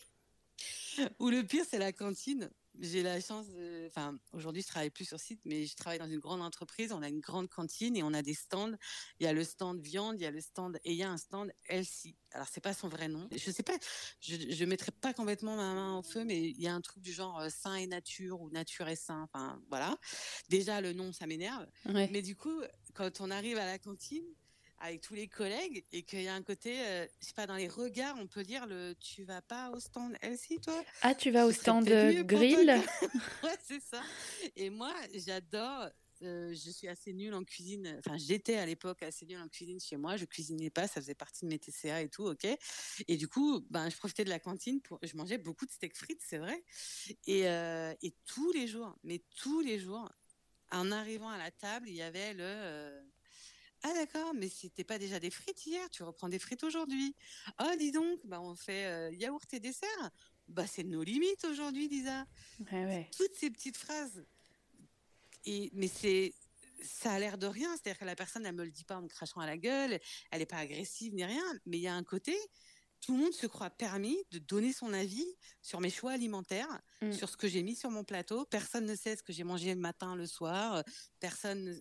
Ou le pire, c'est la cantine. J'ai la chance de. Enfin, aujourd'hui, je travaille plus sur site, mais je travaille dans une grande entreprise. On a une grande cantine et on a des stands. Il y a le stand viande, il y a le stand et il y a un stand Elsie. Alors, c'est pas son vrai nom. Je sais pas, je, je mettrai pas complètement ma main au feu, mais il y a un truc du genre euh, sain et nature ou nature et sain. Enfin, voilà. Déjà, le nom, ça m'énerve. Mais du coup, quand on arrive à la cantine, avec tous les collègues et qu'il y a un côté, euh, je sais pas, dans les regards, on peut dire le tu vas pas au stand Elsie, toi? Ah, tu vas au stand grill? Ouais, c'est ça. Et moi, j'adore. Euh, je suis assez nulle en cuisine. Enfin, j'étais à l'époque assez nulle en cuisine chez moi. Je cuisinais pas, ça faisait partie de mes TCA et tout, ok. Et du coup, ben, je profitais de la cantine pour. Je mangeais beaucoup de steak frites, c'est vrai. Et, euh, et tous les jours, mais tous les jours, en arrivant à la table, il y avait le euh, ah d'accord, mais c'était pas déjà des frites hier, tu reprends des frites aujourd'hui. Oh dis donc, bah on fait euh, yaourt et dessert. Bah c'est nos limites aujourd'hui, Lisa. Toutes ces petites phrases. Et mais c'est ça a l'air de rien, c'est-à-dire que la personne elle me le dit pas en me crachant à la gueule, elle est pas agressive ni rien, mais il y a un côté tout le monde se croit permis de donner son avis sur mes choix alimentaires, mm. sur ce que j'ai mis sur mon plateau. Personne ne sait ce que j'ai mangé le matin, le soir. Personne,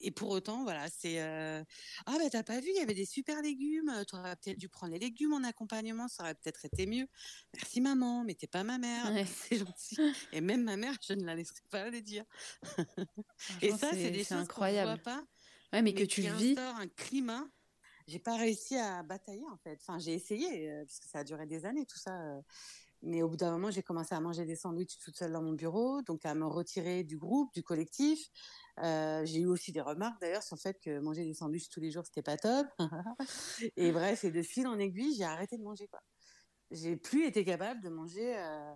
et pour autant, voilà, c'est euh, ah bah t'as pas vu, il y avait des super légumes. Tu aurais peut-être dû prendre les légumes en accompagnement, ça aurait peut-être été mieux. Merci maman, mais t'es pas ma mère, c'est gentil. Et même ma mère, je ne la laisserai pas le dire. et ça, c'est des choses qu'on voit pas. Ouais, mais, que tu vis. un climat. J'ai pas réussi à batailler en fait. Enfin, j'ai essayé euh, parce que ça a duré des années tout ça. Euh. Mais au bout d'un moment, j'ai commencé à manger des sandwichs toute seule dans mon bureau, donc à me retirer du groupe, du collectif, euh, j'ai eu aussi des remarques d'ailleurs sur le fait que manger des sandwichs tous les jours c'était pas top. et bref, et de fil en aiguille, j'ai arrêté de manger quoi. J'ai plus été capable de manger euh,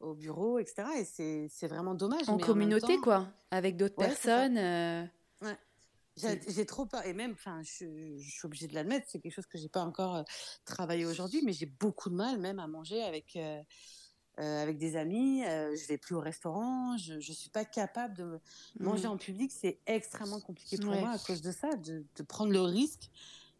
au bureau, etc. Et c'est vraiment dommage. En communauté quoi, avec d'autres personnes. Euh. Ouais. J'ai trop peur et même, enfin, je, je, suis obligée de l'admettre, c'est quelque chose que j'ai pas encore travaillé aujourd'hui, mais j'ai beaucoup de mal même à manger avec euh, avec des amis, euh, je vais plus au restaurant, je, je suis pas capable de manger mmh. en public, c'est extrêmement compliqué pour moi à cause de ça, de, de prendre le risque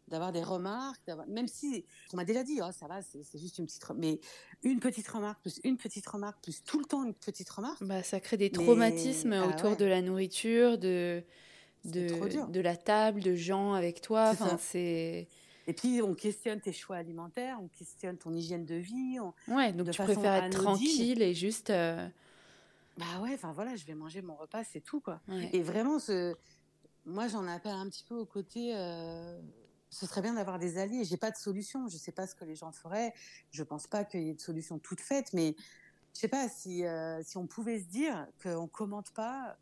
d'avoir des remarques, même si on m'a déjà dit oh ça va c'est juste une petite mais une petite remarque plus une petite remarque plus tout le temps une petite remarque. Bah ça crée des traumatismes ah autour de la nourriture de de, de la table de gens avec toi. Enfin c'est et puis, on questionne tes choix alimentaires, on questionne ton hygiène de vie. ouais, donc tu préfères être tranquille et juste. Euh, bah ouais, enfin voilà, je vais manger mon repas, c'est tout, quoi. Et vraiment, ce... moi, j'en appelle un petit peu au côté. Euh, ce serait bien d'avoir des alliés. J'ai pas de solution. Je sais pas ce que les gens feraient. Je pense pas qu'il y ait de solution toute faite, mais je sais pas si, euh, si on pouvait se dire qu'on commente pas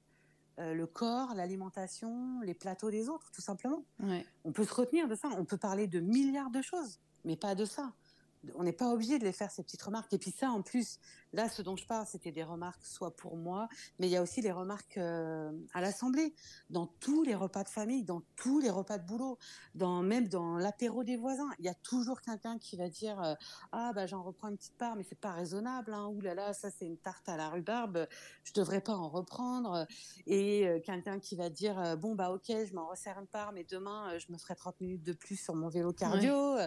euh, le corps, l'alimentation, les plateaux des autres, tout simplement. On peut se retenir de ça. On peut parler de milliards de choses, mais pas de ça on n'est pas obligé de les faire ces petites remarques. Et puis ça, en plus, là, ce dont je parle, c'était des remarques soit pour moi, mais il y a aussi les remarques euh, à l'assemblée, dans tous les repas de famille, dans tous les repas de boulot, dans même dans l'apéro des voisins. Il y a toujours quelqu'un qui va dire euh, ah bah j'en reprends une petite part, mais c'est pas raisonnable. Hein. Ouh là là, ça c'est une tarte à la rhubarbe, je devrais pas en reprendre. Et euh, quelqu'un qui va dire bon bah ok, je m'en resserre une part, mais demain je me ferai 30 minutes de plus sur mon vélo cardio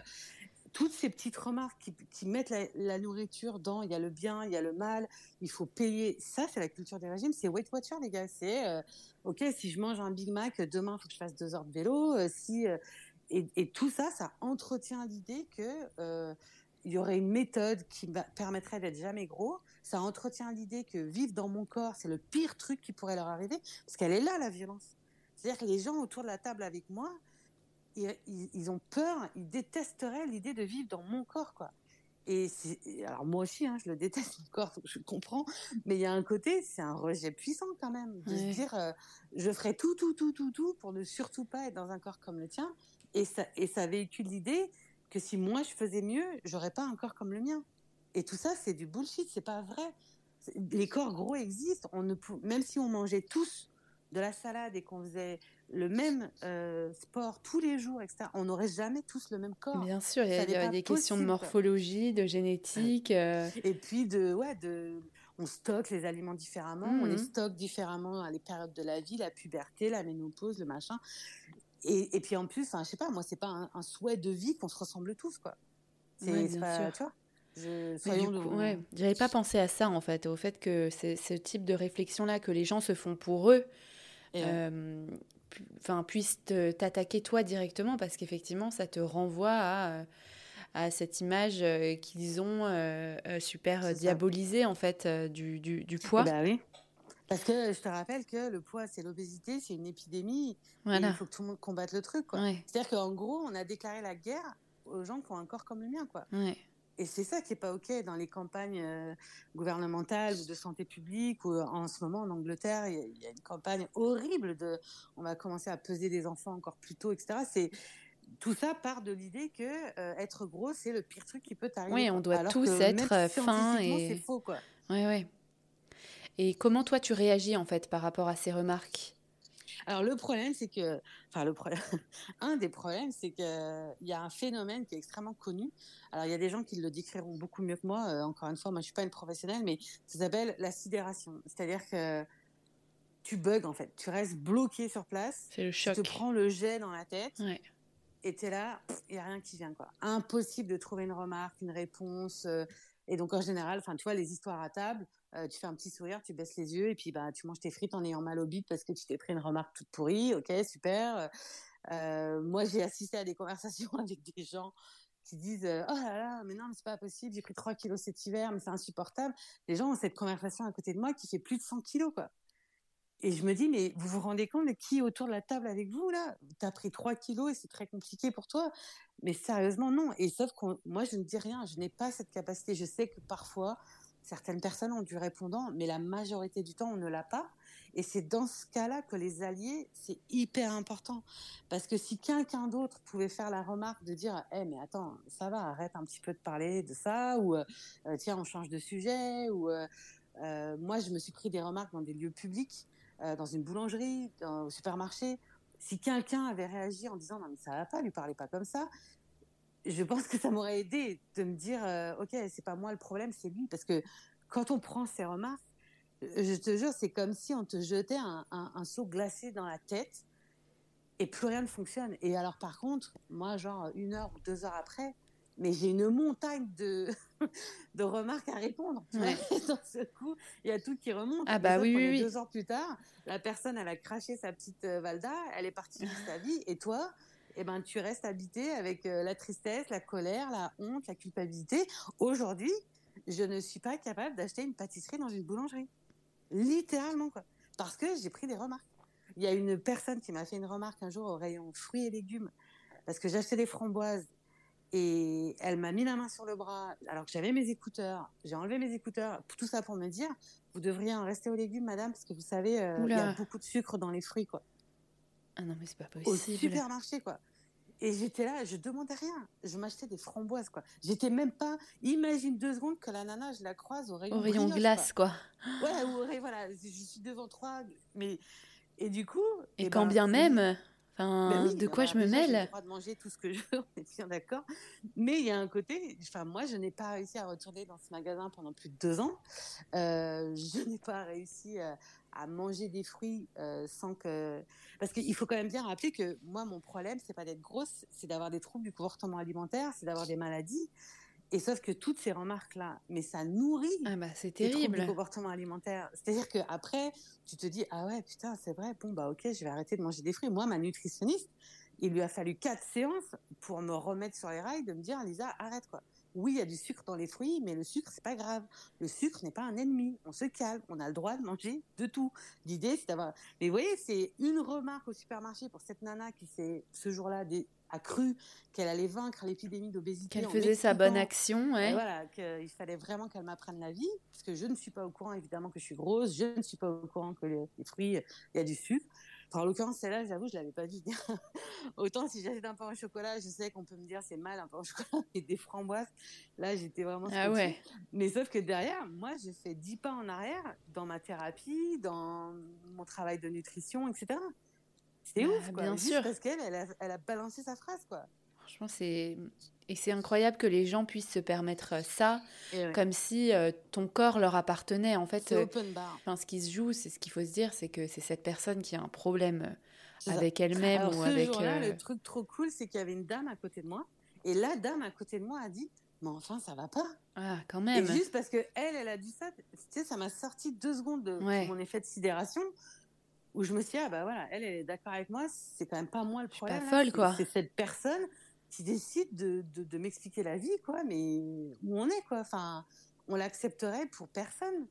toutes ces petites remarques qui, mettent la, nourriture dans il y a le bien, il y a le mal, il faut payer. Ça, c'est la culture des régimes. C'est Weight Watcher, les gars. C'est euh, ok, si je mange un Big Mac demain, il faut que je fasse deux heures de vélo. Euh, si euh, et, tout ça, ça entretient l'idée que il y aurait une méthode qui permettrait d'être jamais gros. Ça entretient l'idée que vivre dans mon corps, c'est le pire truc qui pourrait leur arriver, parce qu'elle est là la violence. C'est-à-dire que les gens autour de la table avec moi, ils, ont peur, ils détesteraient l'idée de vivre dans mon corps, quoi. Et alors moi aussi, hein, je le déteste mon corps, je comprends, mais il y a un côté, c'est un rejet puissant quand même, de se dire, euh, je ferai tout, tout, tout, tout, tout pour ne surtout pas être dans un corps comme le tien. Et ça, et ça véhicule l'idée que si moi je faisais mieux, j'aurais pas un corps comme le mien. Et tout ça, c'est du bullshit, c'est pas vrai. Les corps gros existent. On ne même si on mangeait tous de la salade et qu'on faisait le même euh, sport tous les jours, etc., on n'aurait jamais tous le même corps. Bien sûr, il y a, des questions de morphologie, de génétique. Euh. Et puis, de, ouais, de, on stocke les aliments différemment, on les mmh stocke différemment à les périodes de la vie, la puberté, la ménopause, le machin. Et, et puis en plus, je sais pas, moi, c'est pas un, souhait de vie qu'on se ressemble tous, quoi. C'est, tu vois Je, j'avais pas pensé à ça en fait, au fait que c'est ce type de réflexion-là que les gens se font pour eux, euh, enfin puissent t'attaquer toi directement parce qu'effectivement ça te renvoie à, à cette image euh, qu'ils ont euh, super diabolisée en fait du, du, du poids. Bah oui. Parce que je te rappelle que le poids, c'est l'obésité, c'est une épidémie. Voilà. il faut que tout le monde combatte le truc. C'est-à-dire qu'en gros, on a déclaré la guerre aux gens qui ont un corps comme le mien. Quoi. Ouais. Et c'est ça qui est pas OK dans les campagnes euh, gouvernementales ou de santé publique. Ou en ce moment, en Angleterre, il y, a une campagne horrible de on va commencer à peser des enfants encore plus tôt, etc. C'est tout ça part de l'idée que euh, être gros, c'est le pire truc qui peut t'arriver. Oui, on doit tous être euh, fins et. C'est faux, quoi. Oui, oui. Et comment toi tu réagis en fait par rapport à ces remarques? Alors le problème, c'est que, enfin le problème, un des problèmes, c'est qu'il y a un phénomène qui est extrêmement connu. Alors il y a des gens qui le décriront beaucoup mieux que moi. Euh, encore une fois, moi je suis pas une professionnelle, mais ça s'appelle la sidération. C'est-à-dire que tu bugs en fait, tu restes bloqué sur place. C'est le choc. Tu te prends le jet dans la tête. Ouais. Et es là, il y a rien qui vient quoi. Impossible de trouver une remarque, une réponse. Euh, et donc en général, enfin tu vois les histoires à table, euh, tu fais un petit sourire, tu baisses les yeux et puis bah tu manges tes frites en ayant mal au bide parce que tu t'es pris une remarque toute pourrie. Ok, super. Euh, moi j'ai assisté à des conversations avec des gens qui disent oh là là mais non mais c'est pas possible j'ai pris 3 kilos cet hiver mais c'est insupportable les gens ont cette conversation à côté de moi qui fait plus de 100 kilos quoi et je me dis, mais vous vous rendez compte de qui autour de la table avec vous, là? T'as pris 3 kilos et c'est très compliqué pour toi. Mais sérieusement, non. Et sauf que moi, je ne dis rien. Je n'ai pas cette capacité. Je sais que parfois, certaines personnes ont du répondant, mais la majorité du temps, on ne l'a pas. Et c'est dans ce cas-là que les alliés, c'est hyper important. Parce que si quelqu'un d'autre pouvait faire la remarque de dire, eh, mais attends, ça va, arrête un petit peu de parler de ça, ou euh, tiens, on change de sujet, ou euh, euh, moi, je me suis pris des remarques dans des lieux publics euh, dans une boulangerie, dans, au supermarché, si quelqu'un avait réagi en disant non mais ça va pas, lui parlez pas comme ça, je pense que ça m'aurait aidé de me dire euh, ok c'est pas moi le problème, c'est lui parce que quand on prend ces remarques, je te jure c'est comme si on te jetait un, un, un seau glacé dans la tête et plus rien ne fonctionne. Et alors par contre, moi genre une heure ou deux heures après, mais j'ai une montagne de, de remarques à répondre. Ouais. Dans ce coup, il y a tout qui remonte. Ah bah oui, oui, Deux heures plus tard, la personne, elle a craché sa petite euh, Valda, elle est partie de sa vie, et toi, eh ben, tu restes habité avec euh, la tristesse, la colère, la honte, la culpabilité. Aujourd'hui, je ne suis pas capable d'acheter une pâtisserie dans une boulangerie. Littéralement, quoi. Parce que j'ai pris des remarques. Il y a une personne qui m'a fait une remarque un jour au rayon fruits et légumes parce que j'achetais des framboises et elle m'a mis la main sur le bras alors que j'avais mes écouteurs. J'ai enlevé mes écouteurs, tout ça pour me dire, vous devriez en rester aux légumes, madame, parce que vous savez, euh, il y a beaucoup de sucre dans les fruits, quoi. Ah non, mais c'est pas possible. Au supermarché, quoi. Et j'étais là, je demandais rien. Je m'achetais des framboises, quoi. J'étais même pas. Imagine deux secondes que la nana, je la croise au rayon, au rayon glace, quoi. Ouais, ou voilà. Je suis devant trois. Mais. Et du coup. Et, eh quand ben, bien même, ben de quoi je me mêle J'ai le droit de manger tout ce que je veux, on est bien d'accord. Mais il y a un côté, enfin moi, je n'ai pas réussi à retourner dans ce magasin pendant plus de deux ans. Euh, je n'ai pas réussi à, à, manger des fruits euh, sans que, parce qu'il faut quand même bien rappeler que moi, mon problème, c'est pas d'être grosse, c'est d'avoir des troubles du comportement alimentaire, c'est d'avoir des maladies. Et sauf que toutes ces remarques-là, mais ça nourrit ah bah, c'est terrible. le comportement alimentaire. C'est-à-dire que après, tu te dis ah ouais putain c'est vrai bon bah ok je vais arrêter de manger des fruits. Moi ma nutritionniste, il lui a fallu quatre séances pour me remettre sur les rails de me dire Lisa arrête quoi. Oui il y a du sucre dans les fruits, mais le sucre c'est pas grave. Le sucre n'est pas un ennemi. On se calme. On a le droit de manger de tout. L'idée c'est d'avoir. Mais vous voyez c'est une remarque au supermarché pour cette nana qui s'est ce jour-là des a cru qu'elle allait vaincre l'épidémie d'obésité. Qu'elle faisait sa bonne action, ouais. Voilà, qu'il fallait vraiment qu'elle m'apprenne la vie, parce que je ne suis pas au courant évidemment que je suis grosse, je ne suis pas au courant que les, fruits, il y a du sucre. Enfin, en l'occurrence, celle-là, j'avoue, je l'avais pas vu Autant si j'achète un pain au chocolat, je sais qu'on peut me dire c'est mal un pain au chocolat et des framboises. Là, j'étais vraiment. Ah ouais. Mais sauf que derrière, moi, j'ai fait 10 pas en arrière dans ma thérapie, dans mon travail de nutrition, etc. C'est bah, ouf, quoi. Bien sûr. Parce qu'elle, elle a, elle a, balancé sa phrase, quoi. Franchement, c'est. Et c'est incroyable que les gens puissent se permettre ça, comme si euh, ton corps leur appartenait. En fait, euh, open bar. Ce qui se joue, c'est ce qu'il faut se dire, c'est que c'est cette personne qui a un problème avec elle-même ou ce avec. Jour-là, Le truc trop cool, c'est qu'il y avait une dame à côté de moi, et la dame à côté de moi a dit mais enfin, ça va pas. Ah, quand même. Et juste parce que elle, elle a dit ça, tu sais, ça m'a sorti deux secondes de mon effet de sidération où je me suis dit, ah bah voilà, elle, elle est d'accord avec moi, c'est quand même pas moi le problème. pas folle, quoi. C'est cette personne qui décide de, de, de m'expliquer la vie, quoi, mais où on est, quoi. Enfin, on l'accepterait pour personne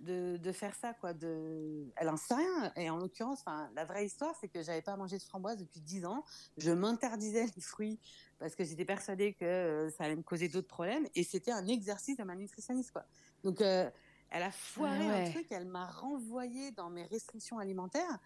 de, de, faire ça quoi de elle en sait rien. Et en l'occurrence enfin la vraie histoire c'est que j'avais pas mangé de framboise depuis dix ans. Je m'interdisais les fruits parce que j'étais persuadée que euh, ça allait me causer d'autres problèmes. Et c'était un exercice de ma nutritionniste quoi. Donc euh, elle a foiré un truc elle m'a renvoyé dans mes restrictions alimentaires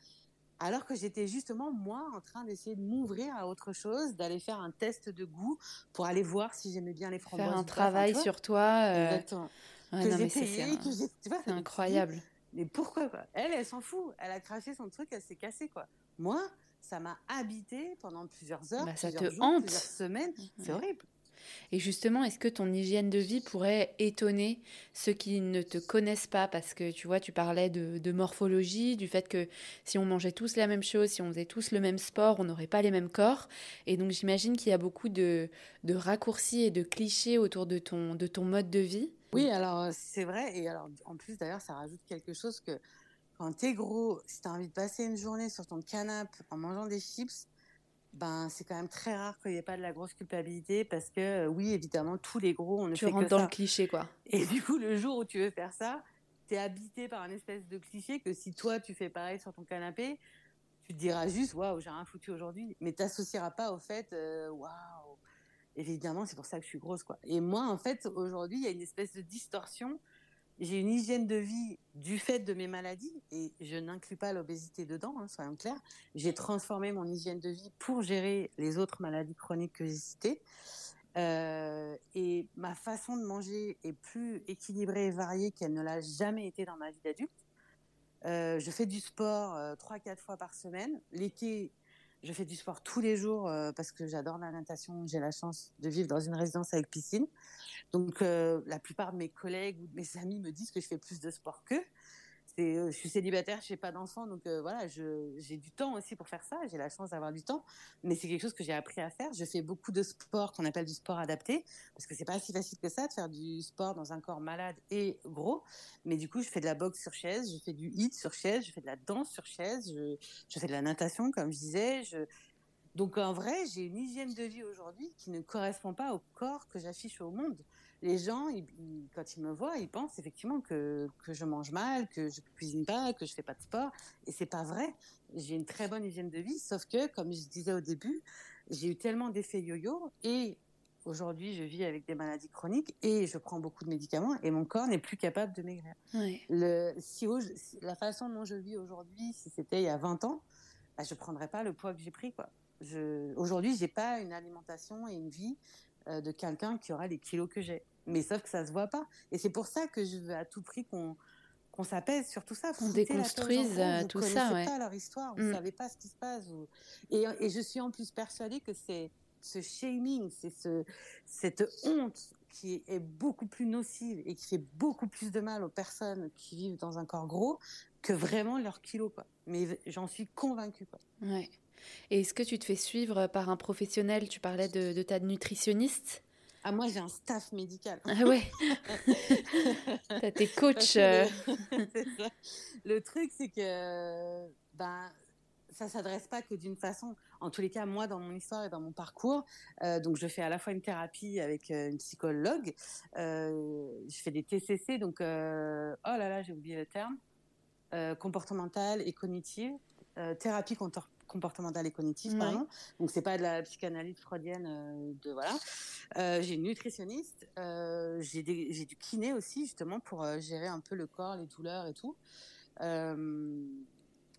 alors que j'étais justement moi en train d'essayer de m'ouvrir à autre chose, d'aller faire un test de goût pour aller voir si j'aimais bien les framboises. Faire un travail sur toi. Euh... Exactement. que j'ai payé, que j'ai. C'est incroyable. Mais pourquoi quoi Elle, elle s'en fout. Elle a craché son truc, elle s'est cassée quoi. Moi, ça m'a habité pendant plusieurs heures, bah, ça te hante. plusieurs semaines. C'est horrible. Et justement, est-ce que ton hygiène de vie pourrait étonner ceux qui ne te connaissent pas? Parce que tu vois, tu parlais de, morphologie, du fait que si on mangeait tous la même chose, si on faisait tous le même sport, on n'aurait pas les mêmes corps. Et donc j'imagine qu'il y a beaucoup de, raccourcis et de clichés autour de ton, de ton mode de vie. Oui, alors c'est vrai. Et alors en plus d'ailleurs, ça rajoute quelque chose que quand t'es gros, si t'as envie de passer une journée sur ton canapé en mangeant des chips, ben c'est quand même très rare qu'il n'y ait pas de la grosse culpabilité parce que euh, oui évidemment tous les gros on ne tu fait rentres dans le cliché quoi. Et du coup le jour où tu veux faire ça tu es habité par un espèce de cliché que si toi tu fais pareil sur ton canapé tu te diras juste waouh j'ai rien foutu aujourd'hui mais t'associeras pas au fait euh, waouh. Évidemment c'est pour ça que je suis grosse quoi. Et moi en fait aujourd'hui il y a une espèce de distorsion j'ai une hygiène de vie du fait de mes maladies, et je n'inclus pas l'obésité dedans, hein, soyons clairs. J'ai transformé mon hygiène de vie pour gérer les autres maladies chroniques que j'ai citées. Euh, et ma façon de manger est plus équilibrée et variée qu'elle ne l'a jamais été dans ma vie d'adulte. Euh, je fais du sport euh, trois, quatre fois par semaine. L'été, je fais du sport tous les jours euh, parce que j'adore la natation. J'ai la chance de vivre dans une résidence avec piscine. Donc, euh, la plupart de mes collègues ou de mes amis me disent que je fais plus de sport qu'eux. Euh, je suis célibataire, je n'ai pas d'enfants, donc euh, voilà, j'ai du temps aussi pour faire ça. J'ai la chance d'avoir du temps, mais c'est quelque chose que j'ai appris à faire. Je fais beaucoup de sport qu'on appelle du sport adapté, parce que c'est pas si facile que ça de faire du sport dans un corps malade et gros. Mais du coup, je fais de la boxe sur chaise, je fais du hit sur chaise, je fais de la danse sur chaise, je, je fais de la natation, comme je disais. Je... Donc en vrai, j'ai une hygiène de vie aujourd'hui qui ne correspond pas au corps que j'affiche au monde les gens, quand ils me voient, ils pensent effectivement que, que je mange mal, que je cuisine pas, que je fais pas de sport. Et c'est pas vrai. J'ai une très bonne hygiène de vie, sauf que, comme je disais au début, j'ai eu tellement d'effets yo-yo et aujourd'hui, je vis avec des maladies chroniques et je prends beaucoup de médicaments et mon corps n'est plus capable de maigrir. Le, si, la façon dont je vis aujourd'hui, si c'était il y a 20 ans, bah, je prendrais pas le poids que j'ai pris, quoi. Je, aujourd'hui, j'ai pas une alimentation et une vie de quelqu'un qui aura les kilos que j'ai. Mais sauf que ça se voit pas. Et c'est pour ça que je veux à tout prix qu'on qu'on s'apaise sur tout ça. Qu'on déconstruise euh, tout ça. Vous pas leur histoire, vous ne mm. savez pas ce qui se passe. Et, et, je suis en plus persuadée que c'est ce shaming, c'est ce, cette honte qui est beaucoup plus nocive et qui fait beaucoup plus de mal aux personnes qui vivent dans un corps gros que vraiment leur kilo. Quoi. Mais j'en suis convaincue. Quoi. Ouais. Et est-ce que tu te fais suivre par un professionnel? Tu parlais de, ta nutritionniste. Ah, moi, j'ai un staff médical. Ah ouais T'as tes coachs. Euh. Le truc, c'est que ben, ça s'adresse pas que d'une façon. En tous les cas, moi, dans mon histoire et dans mon parcours, euh, donc je fais à la fois une thérapie avec euh, une psychologue, je fais des TCC, donc oh là là, j'ai oublié le terme, comportementale et cognitive, thérapie comportementale et cognitive, pardon. Donc c'est pas de la psychanalyse freudienne, euh, de voilà. Euh, j'ai une nutritionniste, euh, j'ai du kiné aussi justement pour gérer un peu le corps, les douleurs et tout.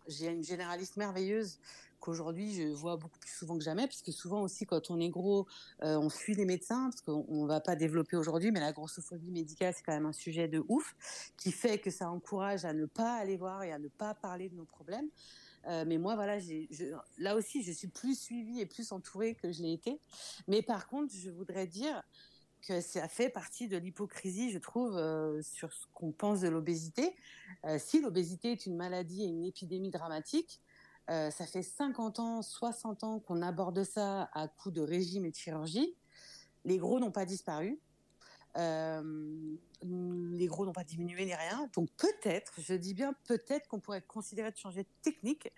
j'ai une généraliste merveilleuse qu'aujourd'hui je vois beaucoup plus souvent que jamais, puisque souvent aussi quand on est gros, on fuit les médecins, parce qu'on va pas développer aujourd'hui, mais la grossophobie médicale c'est quand même un sujet de ouf, qui fait que ça encourage à ne pas aller voir et à ne pas parler de nos problèmes. Euh, mais moi, voilà, là aussi, je suis plus suivie et plus entourée que je l'ai été. Mais par contre, je voudrais dire que ça fait partie de l'hypocrisie, je trouve, euh, sur ce qu'on pense de l'obésité. Euh, si l'obésité est une maladie et une épidémie dramatique, ça fait 50 ans, 60 ans qu'on aborde ça à coup de régime et de chirurgie. Les gros n'ont pas disparu. Les gros n'ont pas diminué ni rien. Donc peut-être, je dis bien peut-être qu'on pourrait considérer de changer de technique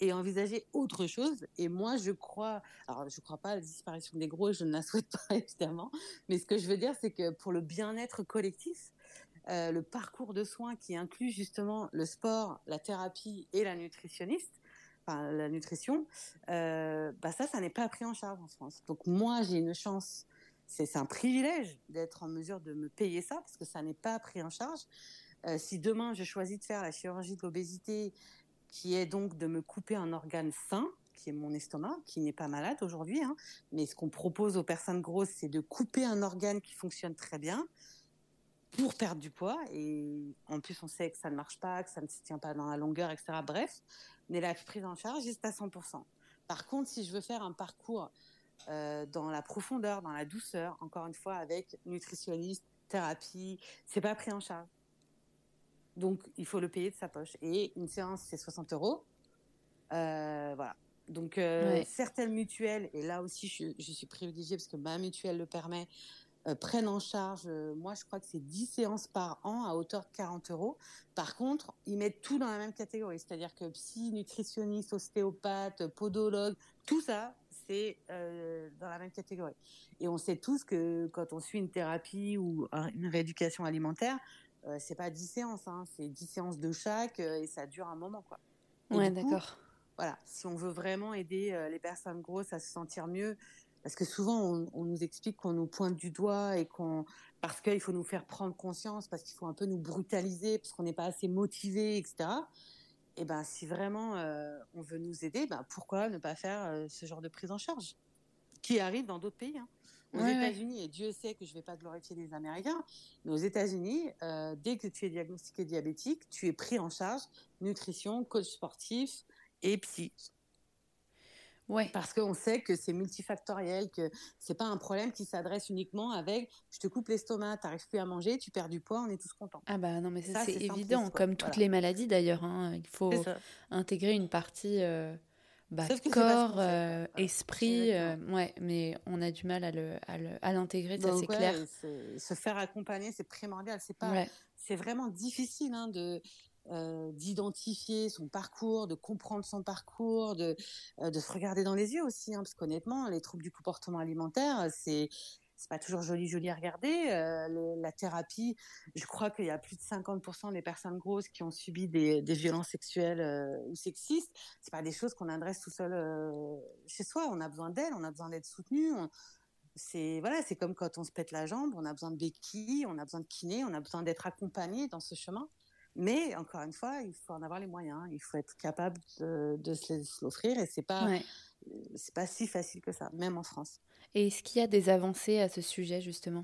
et envisager autre chose. Et moi, je crois, alors je crois pas à la disparition des gros, je ne la souhaite pas évidemment, mais ce que je veux dire, c'est que pour le bien-être collectif, euh, le parcours de soins qui inclut justement le sport, la thérapie et la nutritionniste, enfin la nutrition, euh, bah ça, ça n'est pas pris en charge en France. Donc moi, j'ai une chance c'est un privilège d'être en mesure de me payer ça parce que ça n'est pas pris en charge. Euh, si demain je choisis de faire la chirurgie de l'obésité, qui est donc de me couper un organe sain, qui est mon estomac, qui n'est pas malade aujourd'hui, hein, mais ce qu'on propose aux personnes grosses, c'est de couper un organe qui fonctionne très bien pour perdre du poids. Et en plus, on sait que ça ne marche pas, que ça ne se tient pas dans la longueur, etc. Bref, mais la prise en charge est à 100%. Par contre, si je veux faire un parcours euh, dans la profondeur, dans la douceur, encore une fois, avec nutritionniste, thérapie, c'est pas pris en charge. Donc, il faut le payer de sa poche. Et une séance, c'est 60 euros. Euh, voilà. Donc, euh, certaines mutuelles, et là aussi, je, je, suis privilégiée parce que ma mutuelle le permet, prennent en charge, moi je crois que c'est 10 séances par an à hauteur de 40 euros. Par contre, ils mettent tout dans la même catégorie, c'est-à-dire que psy, nutritionniste, ostéopathe, podologue, tout ça, c'est euh, dans la même catégorie. Et on sait tous que quand on suit une thérapie ou une rééducation alimentaire, euh, c'est pas 10 séances, hein, c'est 10 séances de chaque et ça dure un moment. Quoi. ouais, d'accord. Voilà, si on veut vraiment aider les personnes grosses à se sentir mieux, parce que souvent on, nous explique qu'on nous pointe du doigt et qu'on parce qu'il faut nous faire prendre conscience, parce qu'il faut un peu nous brutaliser, parce qu'on n'est pas assez motivé, etc. Et ben si vraiment euh, on veut nous aider, ben pourquoi ne pas faire euh, ce genre de prise en charge qui arrive dans d'autres pays. Hein. Aux États-Unis, et Dieu sait que je ne vais pas glorifier les Américains, mais aux États-Unis, euh, dès que tu es diagnostiqué diabétique, tu es pris en charge nutrition, coach sportif et psy. Ouais. Parce qu'on sait que c'est multifactoriel, que c'est pas un problème qui s'adresse uniquement avec je te coupe l'estomac, t'arrives plus à manger, tu perds du poids, on est tous contents. Ah bah non mais ça, c'est évident, comme toutes les maladies d'ailleurs. Hein. Il faut intégrer une partie euh, bah, corps, euh, esprit, euh, ouais, mais on a du mal à le à l'intégrer, ça c'est clair. Se faire accompagner, c'est primordial. C'est pas, c'est vraiment difficile hein, de euh, d'identifier son parcours, de comprendre son parcours, de, euh, de se regarder dans les yeux aussi, hein, parce qu'honnêtement, les troubles du comportement alimentaire, c'est c'est pas toujours joli joli à regarder. Euh, la thérapie, je crois qu'il y a plus de 50% des personnes grosses qui ont subi des, des violences sexuelles ou sexistes. C'est pas des choses qu'on adresse tout seul chez soi. On a besoin d'aide, on a besoin d'être soutenu. c'est voilà, c'est comme quand on se pète la jambe, on a besoin de béquilles, on a besoin de kiné, on a besoin d'être accompagné dans ce chemin. Mais encore une fois, il faut en avoir les moyens. Il faut être capable de, se l'offrir et c'est pas c'est pas si facile que ça, même en France. Et est-ce qu'il y a des avancées à ce sujet justement?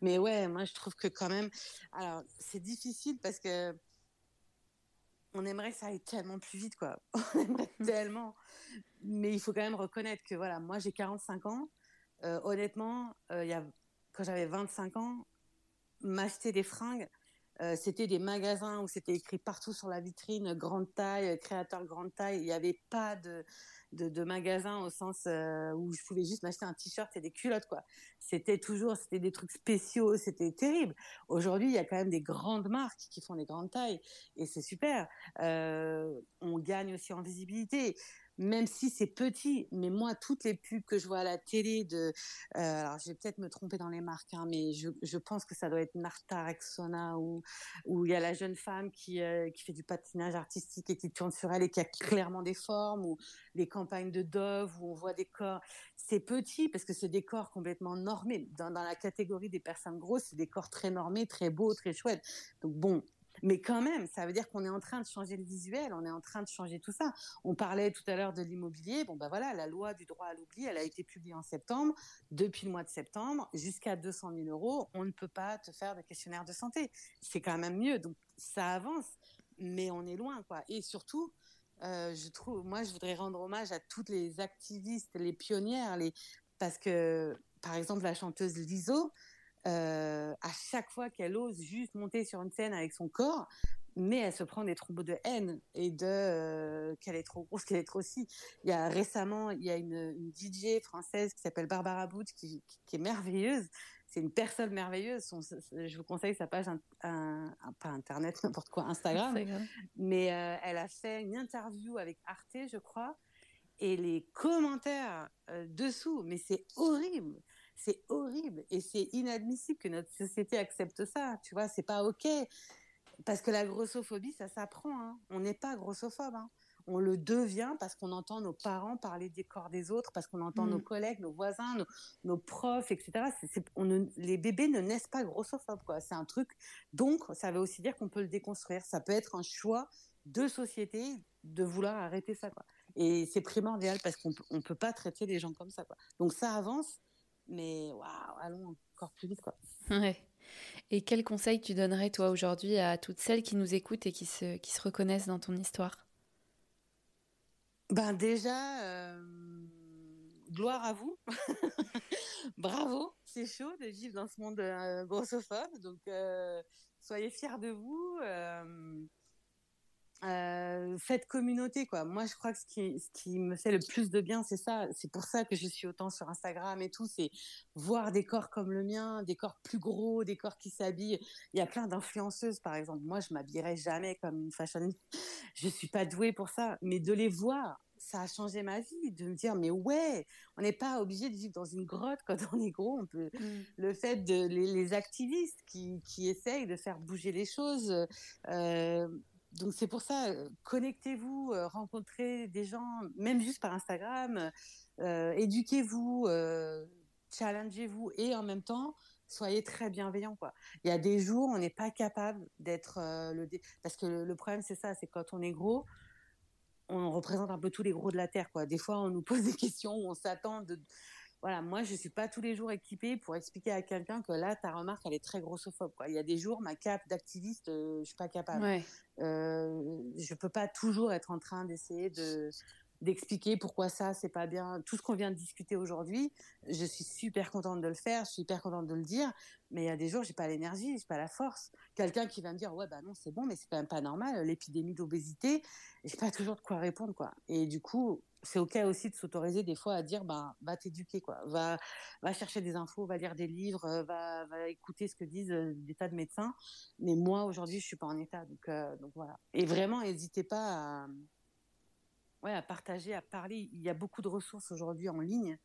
Mais ouais, moi je trouve que quand même, alors c'est difficile parce que on aimerait que ça aille tellement plus vite, quoi. On aimerait mmh. tellement. Mais il faut quand même reconnaître que voilà, moi j'ai 45 ans. Euh, honnêtement, euh, y a, quand j'avais 25 ans, m'acheter des fringues, euh, c'était des magasins où c'était écrit partout sur la vitrine grande taille, créateur grande taille. Il n'y avait pas de, de, de magasin au sens euh, où je pouvais juste m'acheter un t-shirt et des culottes quoi. C'était toujours c'était des trucs spéciaux, c'était terrible. Aujourd'hui, il y a quand même des grandes marques qui font des grandes tailles et c'est super. Euh, on gagne aussi en visibilité même si c'est petit. Mais moi, toutes les pubs que je vois à la télé de, euh, alors je vais peut-être me tromper dans les marques, hein, mais je, je, pense que ça doit être Martha Rexona ou où il y a la jeune femme qui euh, qui fait du patinage artistique et qui tourne sur elle et qui a clairement des formes ou les campagnes de Dove où on voit des corps. C'est petit parce que c'est des corps complètement normés. Dans, dans la catégorie des personnes grosses, c'est des corps très normés, très beaux, très chouettes. Donc bon, mais quand même, ça veut dire qu'on est en train de changer le visuel, on est en train de changer tout ça. On parlait tout à l'heure de l'immobilier. Bon, ben voilà, la loi du droit à l'oubli, elle a été publiée en septembre. Depuis le mois de septembre, jusqu'à 200 000 euros, on ne peut pas te faire de questionnaire de santé. C'est quand même mieux. Donc, ça avance, mais on est loin, quoi. Et surtout, euh, je trouve, moi, je voudrais rendre hommage à toutes les activistes, les pionnières, les, parce que, par exemple, la chanteuse Liso, euh, à chaque fois qu'elle ose juste monter sur une scène avec son corps, mais elle se prend des troubles de haine et de euh, qu'elle est trop grosse, qu'elle est trop si. Il y a récemment, il y a une, DJ française qui s'appelle Barbara Booth qui, qui, est merveilleuse. c'est une personne merveilleuse. je vous conseille sa page, un, pas Internet, n'importe quoi, Instagram. Mais euh, elle a fait une interview avec Arte, je crois. Et les commentaires euh, dessous, mais c'est horrible. C'est horrible. Et c'est inadmissible que notre société accepte ça. Tu vois, c'est pas OK. Parce que la grossophobie, ça s'apprend. Hein. On n'est pas grossophobe. Hein on le devient parce qu'on entend nos parents parler des corps des autres, parce qu'on entend nos mm. collègues, nos voisins, nos, profs, etc. les bébés ne naissent pas grossophobes. C'est un truc. Donc, ça veut aussi dire qu'on peut le déconstruire. Ça peut être un choix de société de vouloir arrêter ça, quoi. Et c'est primordial parce qu'on ne peut pas traiter les gens comme ça, quoi. Donc, ça avance, mais waouh, allons encore plus vite, quoi. Ouais. Et quel conseil tu donnerais, toi, aujourd'hui, à toutes celles qui nous écoutent et qui se, qui se reconnaissent dans ton histoire? Ben déjà, euh, gloire à vous. Bravo, c'est chaud de vivre dans ce monde euh, grossophobe. Donc, euh, soyez fiers de vous. Faites communauté, quoi. Moi, je crois que ce qui, ce qui me fait le plus de bien, c'est ça. C'est pour ça que je suis autant sur Instagram et tout. C'est voir des corps comme le mien, des corps plus gros, des corps qui s'habillent. Il y a plein d'influenceuses, par exemple. Moi, je m'habillerai jamais comme une fashion je suis pas douée pour ça, mais de les voir, ça a changé ma vie, de me dire mais ouais, on n'est pas obligé de vivre dans une grotte quand on est gros. On peut mm. le fait de les, activistes qui, qui, essayent de faire bouger les choses. Euh, donc c'est pour ça, connectez-vous, euh, rencontrez des gens, même juste par Instagram, euh, éduquez-vous, challengez-vous et en même temps soyez très bienveillants quoi. Il y a des jours on n'est pas capable d'être le parce que le, problème c'est ça, c'est quand on est gros, on représente un peu tous les gros de la terre quoi. Des fois on nous pose des questions on s'attend de voilà, moi je suis pas tous les jours équipée pour expliquer à quelqu'un que là ta remarque elle est très grossophobe quoi. Il y a des jours ma cape d'activiste euh, je suis pas capable. Ouais. Euh, je peux pas toujours être en train d'essayer de d'expliquer pourquoi ça c'est pas bien tout ce qu'on vient de discuter aujourd'hui je suis super contente de le faire je suis hyper contente de le dire mais il y a des jours j'ai pas l'énergie j'ai pas la force quelqu'un qui va me dire ouais bah non c'est bon mais c'est quand même pas normal l'épidémie d'obésité j'ai pas toujours de quoi répondre quoi et du coup c'est ok aussi de s'autoriser des fois à dire bah va t'éduquer quoi va va chercher des infos va lire des livres euh, va va écouter ce que disent euh, des tas de médecins mais moi aujourd'hui je suis pas en état donc euh, donc voilà et vraiment n'hésitez pas à ouais, à partager, à parler. Il y a beaucoup de ressources aujourd'hui en ligne.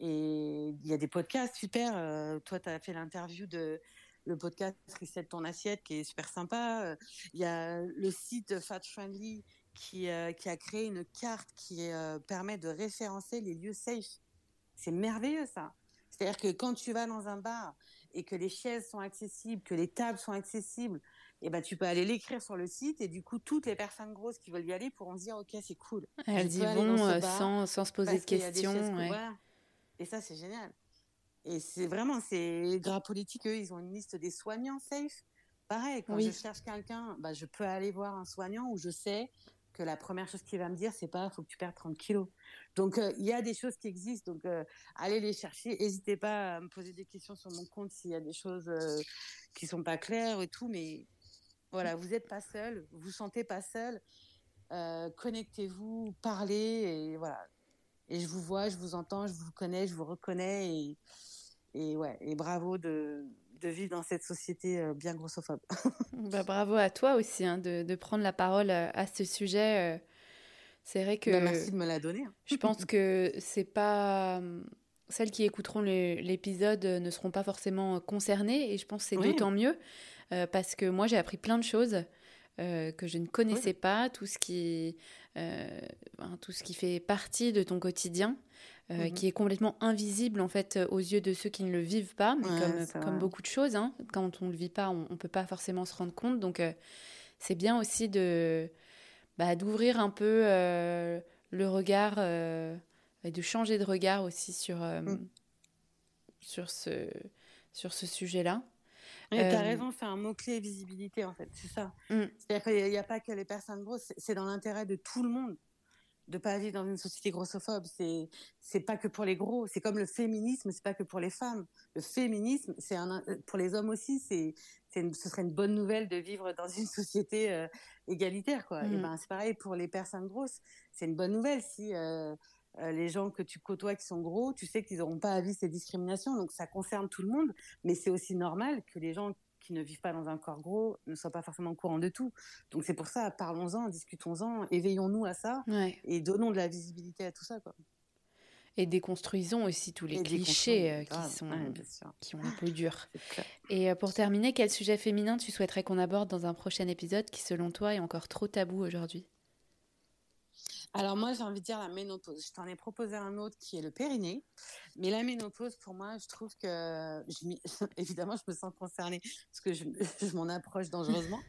Et il y a des podcasts super. Toi, tu as fait l'interview de le podcast Reset ton assiette qui est super sympa. Il y a le site Fat Friendly qui, euh, qui a créé une carte qui permet de référencer les lieux safe. C'est merveilleux ça. C'est-à-dire que quand tu vas dans un bar et que les chaises sont accessibles, que les tables sont accessibles, eh ben tu peux aller l'écrire sur le site et du coup toutes les personnes grosses qui veulent y aller pourront se dire ok c'est cool. Elles y vont euh, sans, sans, se poser de questions. Et ça c'est génial. Et c'est vraiment c'est gras politique eux ils ont une liste des soignants safe. Pareil quand je cherche quelqu'un bah, je peux aller voir un soignant où je sais que la première chose qu'il va me dire c'est pas faut que tu perdes 30 kilos. Donc euh, il y a des choses qui existent donc euh, allez les chercher. N'hésitez pas à me poser des questions sur mon compte s'il y a des choses qui sont pas claires et tout mais voilà, vous n'êtes pas seul, vous sentez pas seul. Euh, connectez-vous, parlez et voilà. Et je vous vois, je vous entends, je vous connais, je vous reconnais et, et ouais, et bravo de, de vivre dans cette société euh, bien grossophobe. bah, bravo à toi aussi hein, de, de, prendre la parole euh, à ce sujet. C'est vrai que. Bah, merci de me la donner. Hein. je pense que c'est pas. Celles qui écouteront l'épisode ne seront pas forcément concernées et je pense que c'est d'autant mieux euh, parce que moi j'ai appris plein de choses euh, que je ne connaissais pas, tout ce, qui, euh, tout ce qui fait partie de ton quotidien. Mhm. qui est complètement invisible en fait aux yeux de ceux qui ne le vivent pas, comme, comme beaucoup de choses. Hein. Quand on ne le vit pas, on ne peut pas forcément se rendre compte. Donc c'est bien aussi de bah, d'ouvrir un peu le regard et de changer de regard aussi sur, mm. sur ce, sur ce sujet-là. Oui, tu as raison, c'est un mot-clé visibilité, en fait, c'est ça. Mm. C'est-à-dire qu'il n'y a, pas que les personnes grosses, c'est dans l'intérêt de tout le monde de pas vivre dans une société grossophobe. C'est c'est pas que pour les gros. C'est comme le féminisme, c'est pas que pour les femmes. Le féminisme, c'est un pour les hommes aussi. C'est c'est ce serait une bonne nouvelle de vivre dans une société euh, égalitaire, quoi. Et mm. ben c'est pareil pour les personnes grosses. C'est une bonne nouvelle si euh, les gens que tu côtoies qui sont gros, tu sais qu'ils n'auront pas à vivre ces discriminations. Donc ça concerne tout le monde, mais c'est aussi normal que les gens qui ne vivent pas dans un corps gros ne soient pas forcément au courant de tout. Donc c'est pour ça, parlons-en, discutons-en, éveillons-nous à ça et donnons de la visibilité à tout ça. Quoi. Et déconstruisons aussi tous les clichés euh, qui, sont, qui ont un peu dur. Et euh, pour terminer, quel sujet féminin tu souhaiterais qu'on aborde dans un prochain épisode qui, selon toi, est encore trop tabou aujourd'hui? Alors moi, j'ai envie de dire la ménopause. Je t'en ai proposé un autre qui est le périnée. Mais la ménopause, pour moi, je trouve que, je évidemment, je me sens concernée parce que je, m'en approche dangereusement.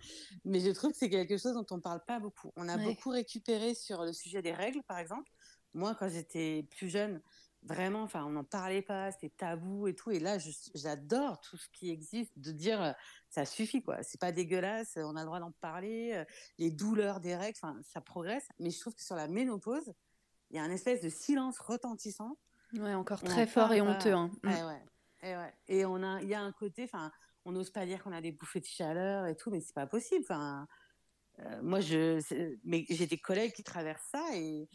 mais je trouve que c'est quelque chose dont on ne parle pas beaucoup. On a beaucoup récupéré sur le sujet des règles, par exemple. Moi, quand j'étais plus jeune, vraiment, enfin, on n'en parlait pas, c'était tabou et tout. Et là, j'adore tout ce qui existe, de dire euh, ça suffit, quoi. C'est pas dégueulasse, on a le droit d'en parler. Euh, les douleurs des règles, enfin, ça progresse. Mais je trouve que sur la ménopause, il y a un espèce de silence retentissant. Ouais, encore très fort et honteux. Hein. Mm. ouais. Et, ouais. et on a, il y a un côté, enfin, on n'ose pas dire qu'on a des bouffées de chaleur et tout, mais c'est pas possible. Enfin, euh, moi, je, mais j'ai des collègues qui traversent ça et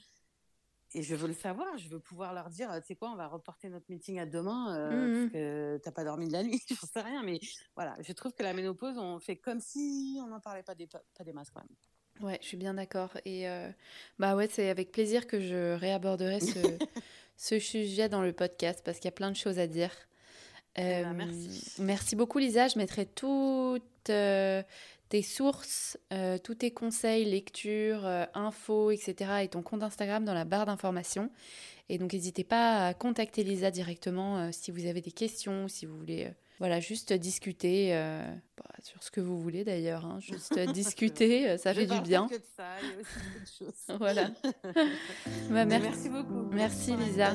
et je veux le savoir, je veux pouvoir leur dire, tu sais quoi, on va reporter notre meeting à demain euh, mmh parce que t'as pas dormi de la nuit, je sais rien, mais voilà, je trouve que la ménopause, on fait comme si on n'en parlait pas des, pas des masses quand même. Ouais, je suis bien d'accord. Et euh, bah ouais, c'est avec plaisir que je réaborderai ce, ce sujet dans le podcast parce qu'il y a plein de choses à dire. Eh ben, merci. Merci beaucoup Lisa, je mettrai toutes euh, tes sources, euh, tous tes conseils, lectures, euh, infos, etc. et ton compte Instagram dans la barre d'informations. Et donc n'hésitez pas à contacter Lisa directement euh, si vous avez des questions, si vous voulez voilà, juste discuter bah, sur ce que vous voulez d'ailleurs. Hein. juste discuter, ça fait du bien. Que de ça, il y a aussi choses. voilà. Bah, merci. beaucoup. Merci, Lisa.